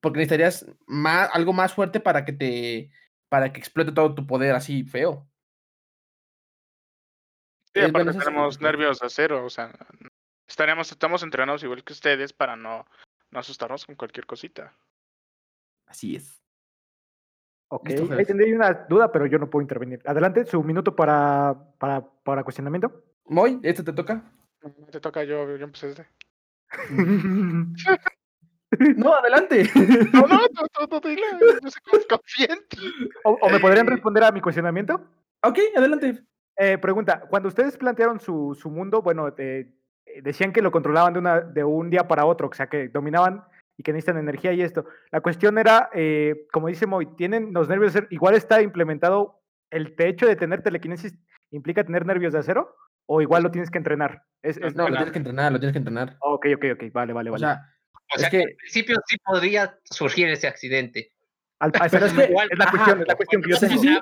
Porque necesitarías más, algo más fuerte para que te. para que explote todo tu poder así feo. Sí, aparte tenemos nervios de acero, o sea, estaremos, estamos entrenados igual que ustedes para no, no asustarnos con cualquier cosita. Así es. Ok, ahí tendría una duda, pero yo no puedo intervenir. Adelante, su minuto para, para, para cuestionamiento. Moy, ¿este te toca? No, te toca, yo, yo empecé este. no, adelante. no, no, no, no, no, sé cómo ¿O, ¿O me podrían responder a mi cuestionamiento? Ok, adelante. Eh, pregunta, cuando ustedes plantearon su, su mundo, bueno, eh, decían que lo controlaban de, una, de un día para otro, o sea, que dominaban y que necesitan energía y esto. La cuestión era, eh, como dice Moy, tienen los nervios de acero, igual está implementado el hecho de tener telequinesis, implica tener nervios de acero, o igual lo tienes que entrenar. Es, no, lo tienes que entrenar, lo tienes que entrenar. Ok, ok, ok, vale, vale, vale. O sea, es que... al principio sí podría surgir ese accidente. Al, pero es, que, es la cuestión, es la cuestión que yo tengo. Sí,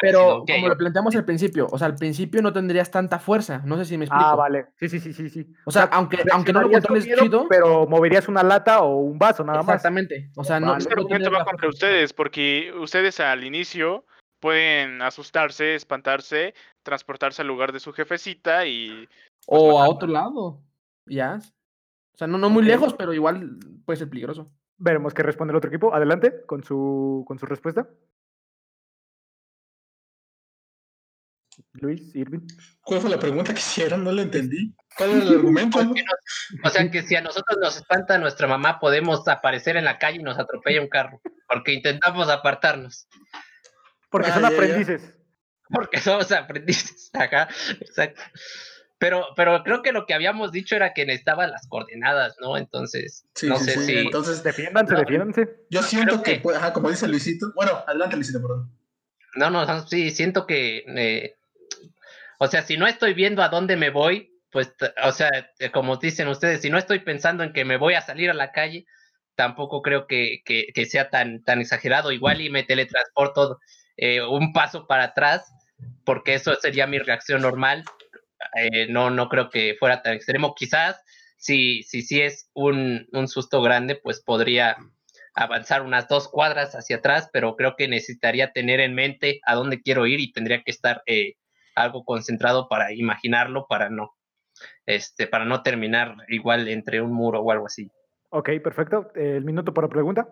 pero, como lo planteamos al principio, o sea, al principio no tendrías tanta fuerza, no sé si me explico. Ah, vale, sí, sí, sí, sí. sí. O sea, aunque, aunque no lo controles chido. Pero moverías una lata o un vaso, nada más. Exactamente, o sea, no... Este argumento va contra ustedes, porque ustedes al inicio pueden asustarse, espantarse, transportarse al lugar de su jefecita y... Pues, o a otro lado, ya. O sea, no, no muy lejos, pero igual puede ser peligroso. Veremos qué responde el otro equipo. Adelante con su, con su respuesta. Luis, Irving. ¿Cuál fue la pregunta que hicieron? No la entendí. ¿Cuál es el argumento? o sea, que si a nosotros nos espanta nuestra mamá, podemos aparecer en la calle y nos atropella un carro, porque intentamos apartarnos. Porque son aprendices. Porque somos aprendices. Acá, exacto. Pero, pero creo que lo que habíamos dicho era que necesitaban las coordenadas, ¿no? Entonces, no sé si. Entonces, defiéndanse, defiéndanse. Yo siento que, ajá, como dice Luisito. Bueno, adelante, Luisito, perdón. No, no, sí, siento que. Eh, o sea, si no estoy viendo a dónde me voy, pues, o sea, eh, como dicen ustedes, si no estoy pensando en que me voy a salir a la calle, tampoco creo que, que, que sea tan, tan exagerado. Igual y me teletransporto eh, un paso para atrás, porque eso sería mi reacción normal eh, no, no creo que fuera tan extremo. Quizás si, si, si es un, un susto grande, pues podría avanzar unas dos cuadras hacia atrás, pero creo que necesitaría tener en mente a dónde quiero ir y tendría que estar eh, algo concentrado para imaginarlo, para no, este, para no terminar igual entre un muro o algo así. Ok, perfecto. El minuto para pregunta.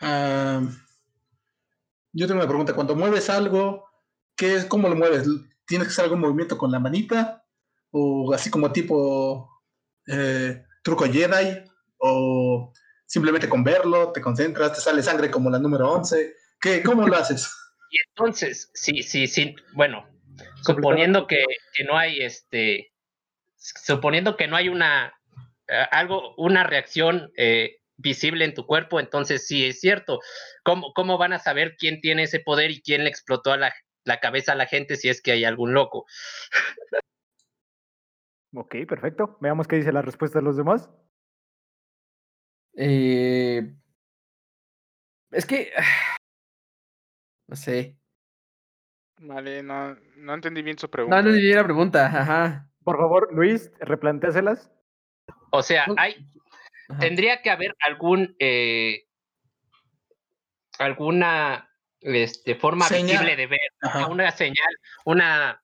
Ah, yo tengo una pregunta. Cuando mueves algo, ¿qué es, ¿cómo lo mueves? ¿Tienes que hacer algún movimiento con la manita? ¿O así como tipo eh, truco Jedi? ¿O simplemente con verlo te concentras, te sale sangre como la número 11? ¿Qué, ¿Cómo lo haces? Y entonces, sí, sí, sí, bueno, suponiendo que, que no hay este, suponiendo que no hay una, eh, algo, una reacción eh, visible en tu cuerpo, entonces sí es cierto. ¿Cómo, ¿Cómo van a saber quién tiene ese poder y quién le explotó a la, la cabeza a la gente si es que hay algún loco? Ok, perfecto. Veamos qué dice la respuesta de los demás. Eh, es que. No sé. Vale, no, no entendí bien su No, pregunta. no entendí la pregunta. Ajá. Por favor, Luis, replantéaselas. O sea, hay, ajá. tendría que haber algún, eh, alguna este, forma Señal. visible de ver, Ajá. una señal, una...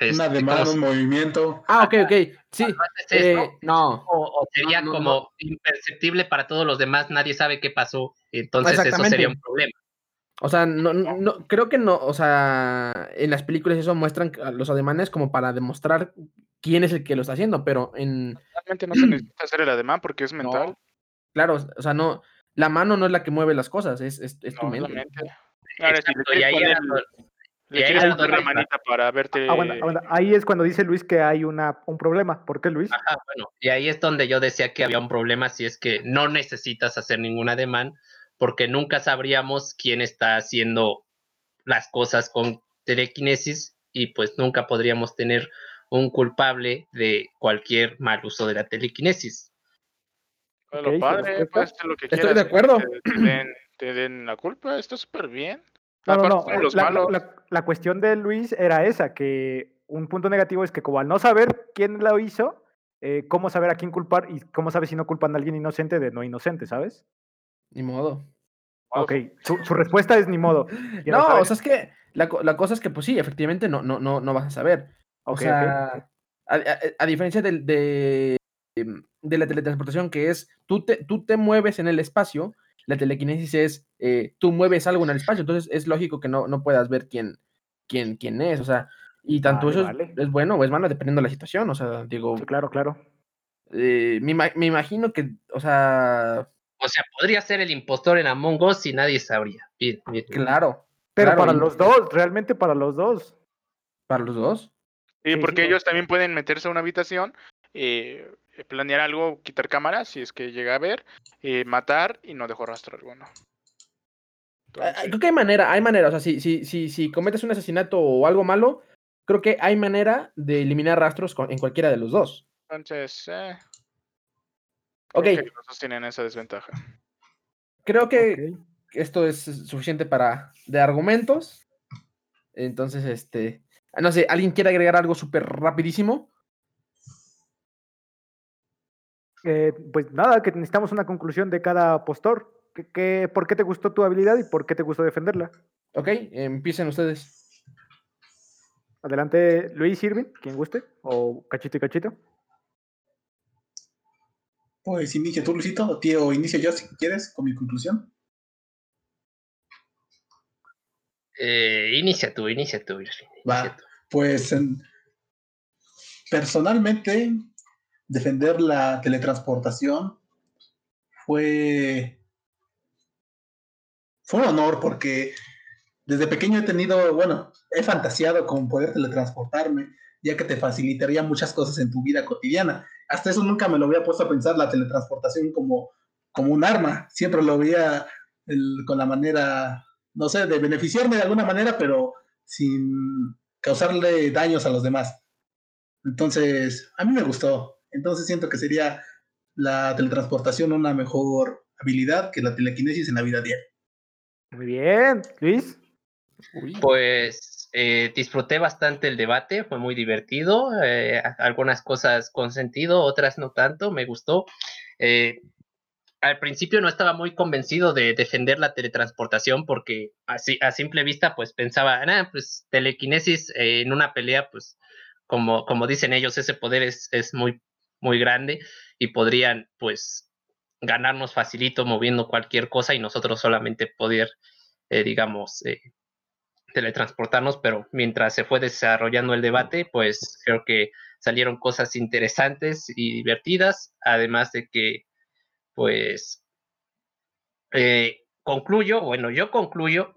Una este, de como mano, si un movimiento. Ah, ok, ok. Sí. esto, eh, no. o, o sería no, no, como imperceptible para todos los demás, nadie sabe qué pasó, entonces eso sería un problema. O sea, no, no, creo que no, o sea, en las películas eso muestran a los ademanes como para demostrar quién es el que lo está haciendo, pero en, Realmente no se necesita hacer el ademán porque es mental. no, claro, o sea, no, la mano no es la que mueve las cosas, es, es, es tu es mente. si le Exacto, y ahí poner, le y ahí poner la manita para verte. Aguanta, aguanta. Ahí es cuando dice Luis que hay una, un problema. ¿Por qué, Luis? Ajá, bueno, y ahí es donde yo decía que había un problema si es que no necesitas hacer ningún ademán, porque nunca sabríamos quién está haciendo las cosas con telequinesis y pues nunca podríamos tener un culpable de cualquier mal uso de la telequinesis. Ok, lo su padre, lo que Estoy quieras. de sin que acuerdo. Te, te den, te den la culpa, está súper bien. No, no, Aparte no. los La, la- malos. la- la cuestión de Luis era esa, que un punto negativo es que como al no saber quién lo hizo, eh, cómo saber a quién culpar y cómo saber si no culpan a alguien inocente de no inocente, ¿sabes? Ni modo. Ok, su, su respuesta es ni modo. Quiero No, saber- o sea, es que la, la cosa es que, pues sí, efectivamente no, no, no, no vas a saber. O sea, A, a- a diferencia del- de, de la teletransportación, que es tú te, tú te mueves en el espacio, la telequinesis es eh, tú mueves algo en el espacio, entonces es lógico que no, no puedas ver quién, quién, quién es, o sea, y tanto Vale, eso es- vale. es, bueno o es malo dependiendo de la situación, o sea, digo, Sí, claro, claro. eh, me, me imagino que, o sea, O sea, podría ser el impostor en Among Us y nadie sabría. Bien, bien. claro, Pero Claro, para y- los dos, realmente para los dos. para los dos. Sí, Sí, porque sí, ellos también pueden meterse a una habitación, eh, planear algo, quitar cámaras, si es que llega a ver, eh, matar y no dejó rastro alguno. Ah, Entonces, Creo que hay manera, hay manera, o sea, si, si, si, si cometes un asesinato o algo malo, creo que hay manera de eliminar rastros con- en cualquiera de los dos. entonces eh, Ok, creo que los tienen esa desventaja. creo que esto es suficiente para de argumentos. Entonces, este, no sé, ¿alguien quiere agregar algo súper rapidísimo? Eh, pues nada, que necesitamos una conclusión de cada postor. ¿Qué, qué- por qué te gustó tu habilidad y por qué te gustó defenderla? Ok, empiecen ustedes. Adelante, Luis Irving, quien guste, o Cachito y Cachito. Pues inicia tú, Luisito, o tío, inicio yo si quieres con mi conclusión. Eh, inicia tú, inicia tú. Irving, Va. inicia tú. Pues en- personalmente, defender la teletransportación fue, fue un honor porque desde pequeño he tenido, bueno, he fantaseado con poder teletransportarme, ya que te facilitaría muchas cosas en tu vida cotidiana. Hasta eso nunca me lo había puesto a pensar la teletransportación como, como un arma. Siempre lo veía el- con la manera, no sé, de beneficiarme de alguna manera, pero sin causarle daños a los demás. Entonces, a mí me gustó. Entonces siento que sería la teletransportación una mejor habilidad que la telequinesis en la vida diaria. Muy bien, Luis. Uy, Pues eh, disfruté bastante el debate, fue muy divertido, eh, algunas cosas con sentido, otras no tanto, me gustó. Eh, al principio no estaba muy convencido de defender la teletransportación porque así a simple vista pues pensaba, ah, pues telequinesis en una pelea pues como, como dicen ellos ese poder es, es muy muy grande y podrían pues ganarnos facilito moviendo cualquier cosa y nosotros solamente poder digamos teletransportarnos, pero mientras se fue desarrollando el debate, pues creo que salieron cosas interesantes y divertidas, además de que, pues, eh, concluyo, bueno, yo concluyo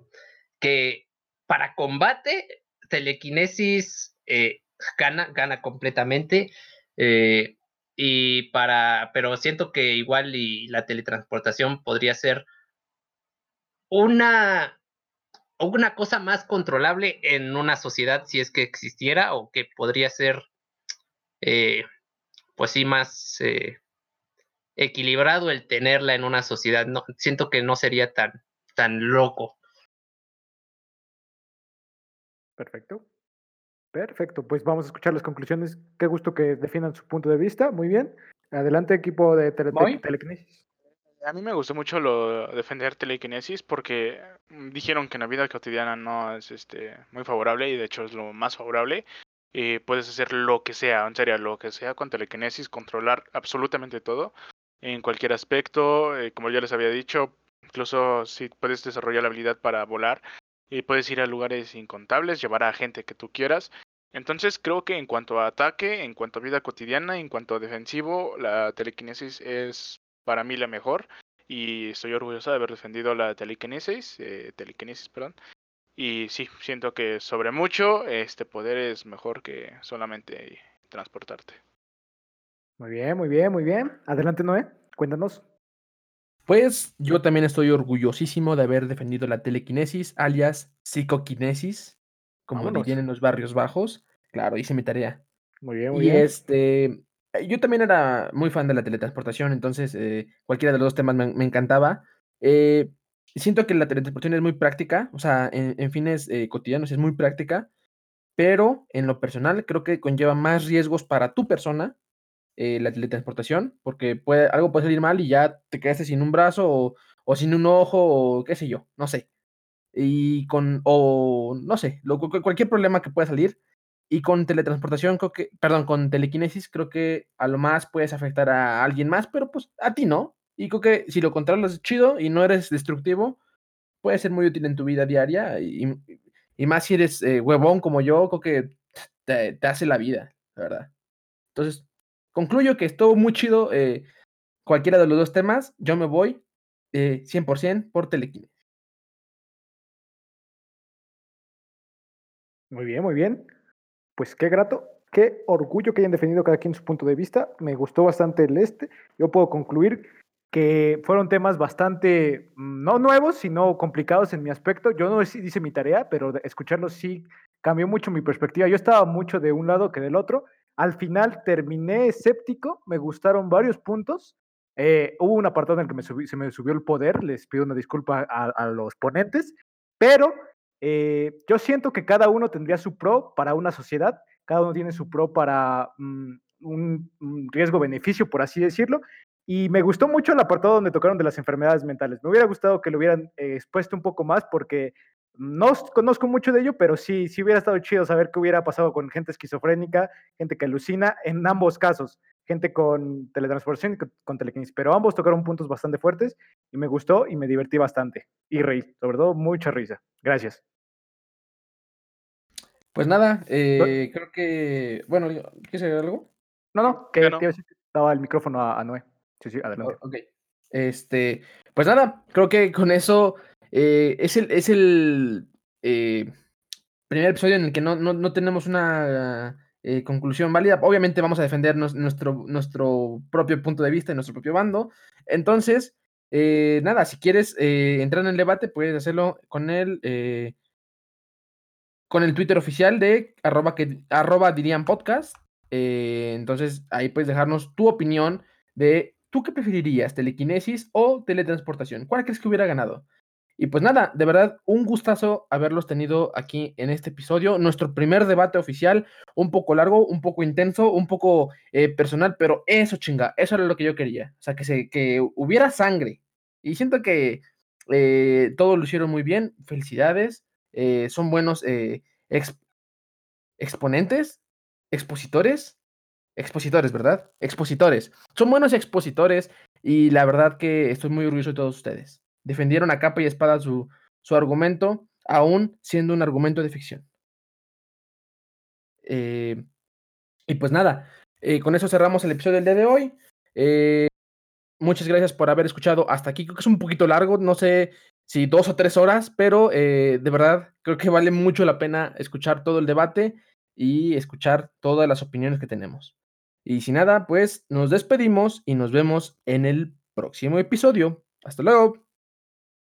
que para combate, telequinesis eh, gana, gana completamente. Eh, y para, pero siento que igual y la teletransportación podría ser una una cosa más controlable en una sociedad si es que existiera o que podría ser, eh, pues sí, más eh, equilibrado el tenerla en una sociedad. No, siento que no sería tan, tan loco. Perfecto. Perfecto, pues vamos a escuchar las conclusiones. Qué gusto que definan su punto de vista. Muy bien. Adelante, equipo de tele Telekinesis. A mí me gustó mucho lo defender telequinesis porque mm, dijeron que en la vida cotidiana no es este muy favorable y de hecho es lo más favorable. y puedes hacer lo que sea, en serio, lo que sea con telequinesis, controlar absolutamente todo en cualquier aspecto. Eh, como ya les había dicho, incluso si puedes desarrollar la habilidad para volar y puedes ir a lugares incontables, llevar a gente que tú quieras. Entonces creo que en cuanto a ataque, en cuanto a vida cotidiana, en cuanto a defensivo, la telequinesis es para mí la mejor y estoy orgulloso de haber defendido la telequinesis, eh, telequinesis, perdón. Y sí, siento que sobre mucho este poder es mejor que solamente transportarte. Muy bien, muy bien, muy bien. Adelante, Noé, cuéntanos. Pues yo también estoy orgullosísimo de haber defendido la telequinesis, alias psicoquinesis, como dirían en los barrios bajos. Claro, hice mi tarea. Muy bien, muy y bien. este, eh, yo también era muy fan de la teletransportación, entonces eh, cualquiera de los dos temas me, encantaba. Eh, siento que la teletransportación es muy práctica, o sea, en, fines cotidianos es muy práctica, pero en lo personal creo que conlleva más riesgos para tu persona la teletransportación, porque puede, algo puede salir mal y ya te quedaste sin un brazo o, sin un ojo o qué sé yo, no sé. Y con, o no sé, cualquier problema que pueda salir, y con teletransportación, creo que, perdón, con telequinesis, creo que a lo más puedes afectar a alguien más, pero pues a ti no. Y creo que si lo controlas chido y no eres destructivo, puede ser muy útil en tu vida diaria. Y, más si eres eh, huevón como yo, creo que te, hace la vida, la verdad. Entonces, concluyo que estuvo muy chido eh, cualquiera de los dos temas. Yo me voy 100% eh, por telequinesis. Muy bien, muy bien pues qué grato, qué orgullo que hayan defendido cada quien su punto de vista. Me gustó bastante el este. Yo puedo concluir que fueron temas bastante, mm, no nuevos, sino complicados en mi aspecto. Yo no hice mi tarea, pero escucharlos sí cambió mucho mi perspectiva. Yo estaba mucho de un lado que del otro. Al final terminé escéptico, me gustaron varios puntos. Eh, hubo un apartado en el que se me subió el poder, les pido una disculpa a los ponentes, pero eh, yo siento que cada uno tendría su pro para una sociedad, cada uno tiene su pro para mm, un, riesgo-beneficio, por así decirlo. Y me gustó mucho el apartado donde tocaron de las enfermedades mentales. Me hubiera gustado que lo hubieran expuesto un poco más porque no conozco mucho de ello, pero sí, sí hubiera estado chido saber qué hubiera pasado con gente esquizofrénica, gente que alucina, en ambos casos, gente con teletransportación y con, telequinesis. Pero ambos tocaron puntos bastante fuertes y me gustó y me divertí bastante. Y reí, sobre todo mucha risa. Gracias. Pues nada, eh, creo que. Bueno, ¿quieres decir algo? No, no, que no. daba el micrófono a, Noé. Sí, sí, adelante. ok. Este, pues nada, creo que con eso eh, es el, es el eh, primer episodio en el que no, tenemos una eh, conclusión válida. Obviamente vamos a defender nuestro, nuestro propio punto de vista y nuestro propio bando. Entonces, nada, si quieres entrar en el debate, puedes hacerlo con el, con el Twitter oficial de arroba, que, arroba dirían podcast. entonces, ahí puedes dejarnos tu opinión de ¿Tú qué preferirías, telequinesis o teletransportación? ¿Cuál crees que hubiera ganado? Y pues nada, de verdad, un gustazo haberlos tenido aquí en este episodio. Nuestro primer debate oficial, un poco largo, un poco intenso, un poco eh, personal, pero eso chinga, eso era lo que yo quería. O sea, que, se, que hubiera sangre. Y siento que eh, todo lo hicieron muy bien. Felicidades. Eh, son buenos eh, ex- exponentes, expositores, expositores, ¿verdad? Expositores. Son buenos expositores y la verdad que estoy muy orgulloso de todos ustedes. Defendieron a capa y espada su, su argumento, aún siendo un argumento de ficción. Eh, y pues nada, eh, con eso cerramos el episodio del día de hoy. Eh, muchas gracias por haber escuchado hasta aquí. Creo que es un poquito largo, no sé si dos o tres horas, pero de verdad creo que vale mucho la pena escuchar todo el debate y escuchar todas las opiniones que tenemos. Y sin nada, pues nos despedimos y nos vemos en el próximo episodio. Hasta luego.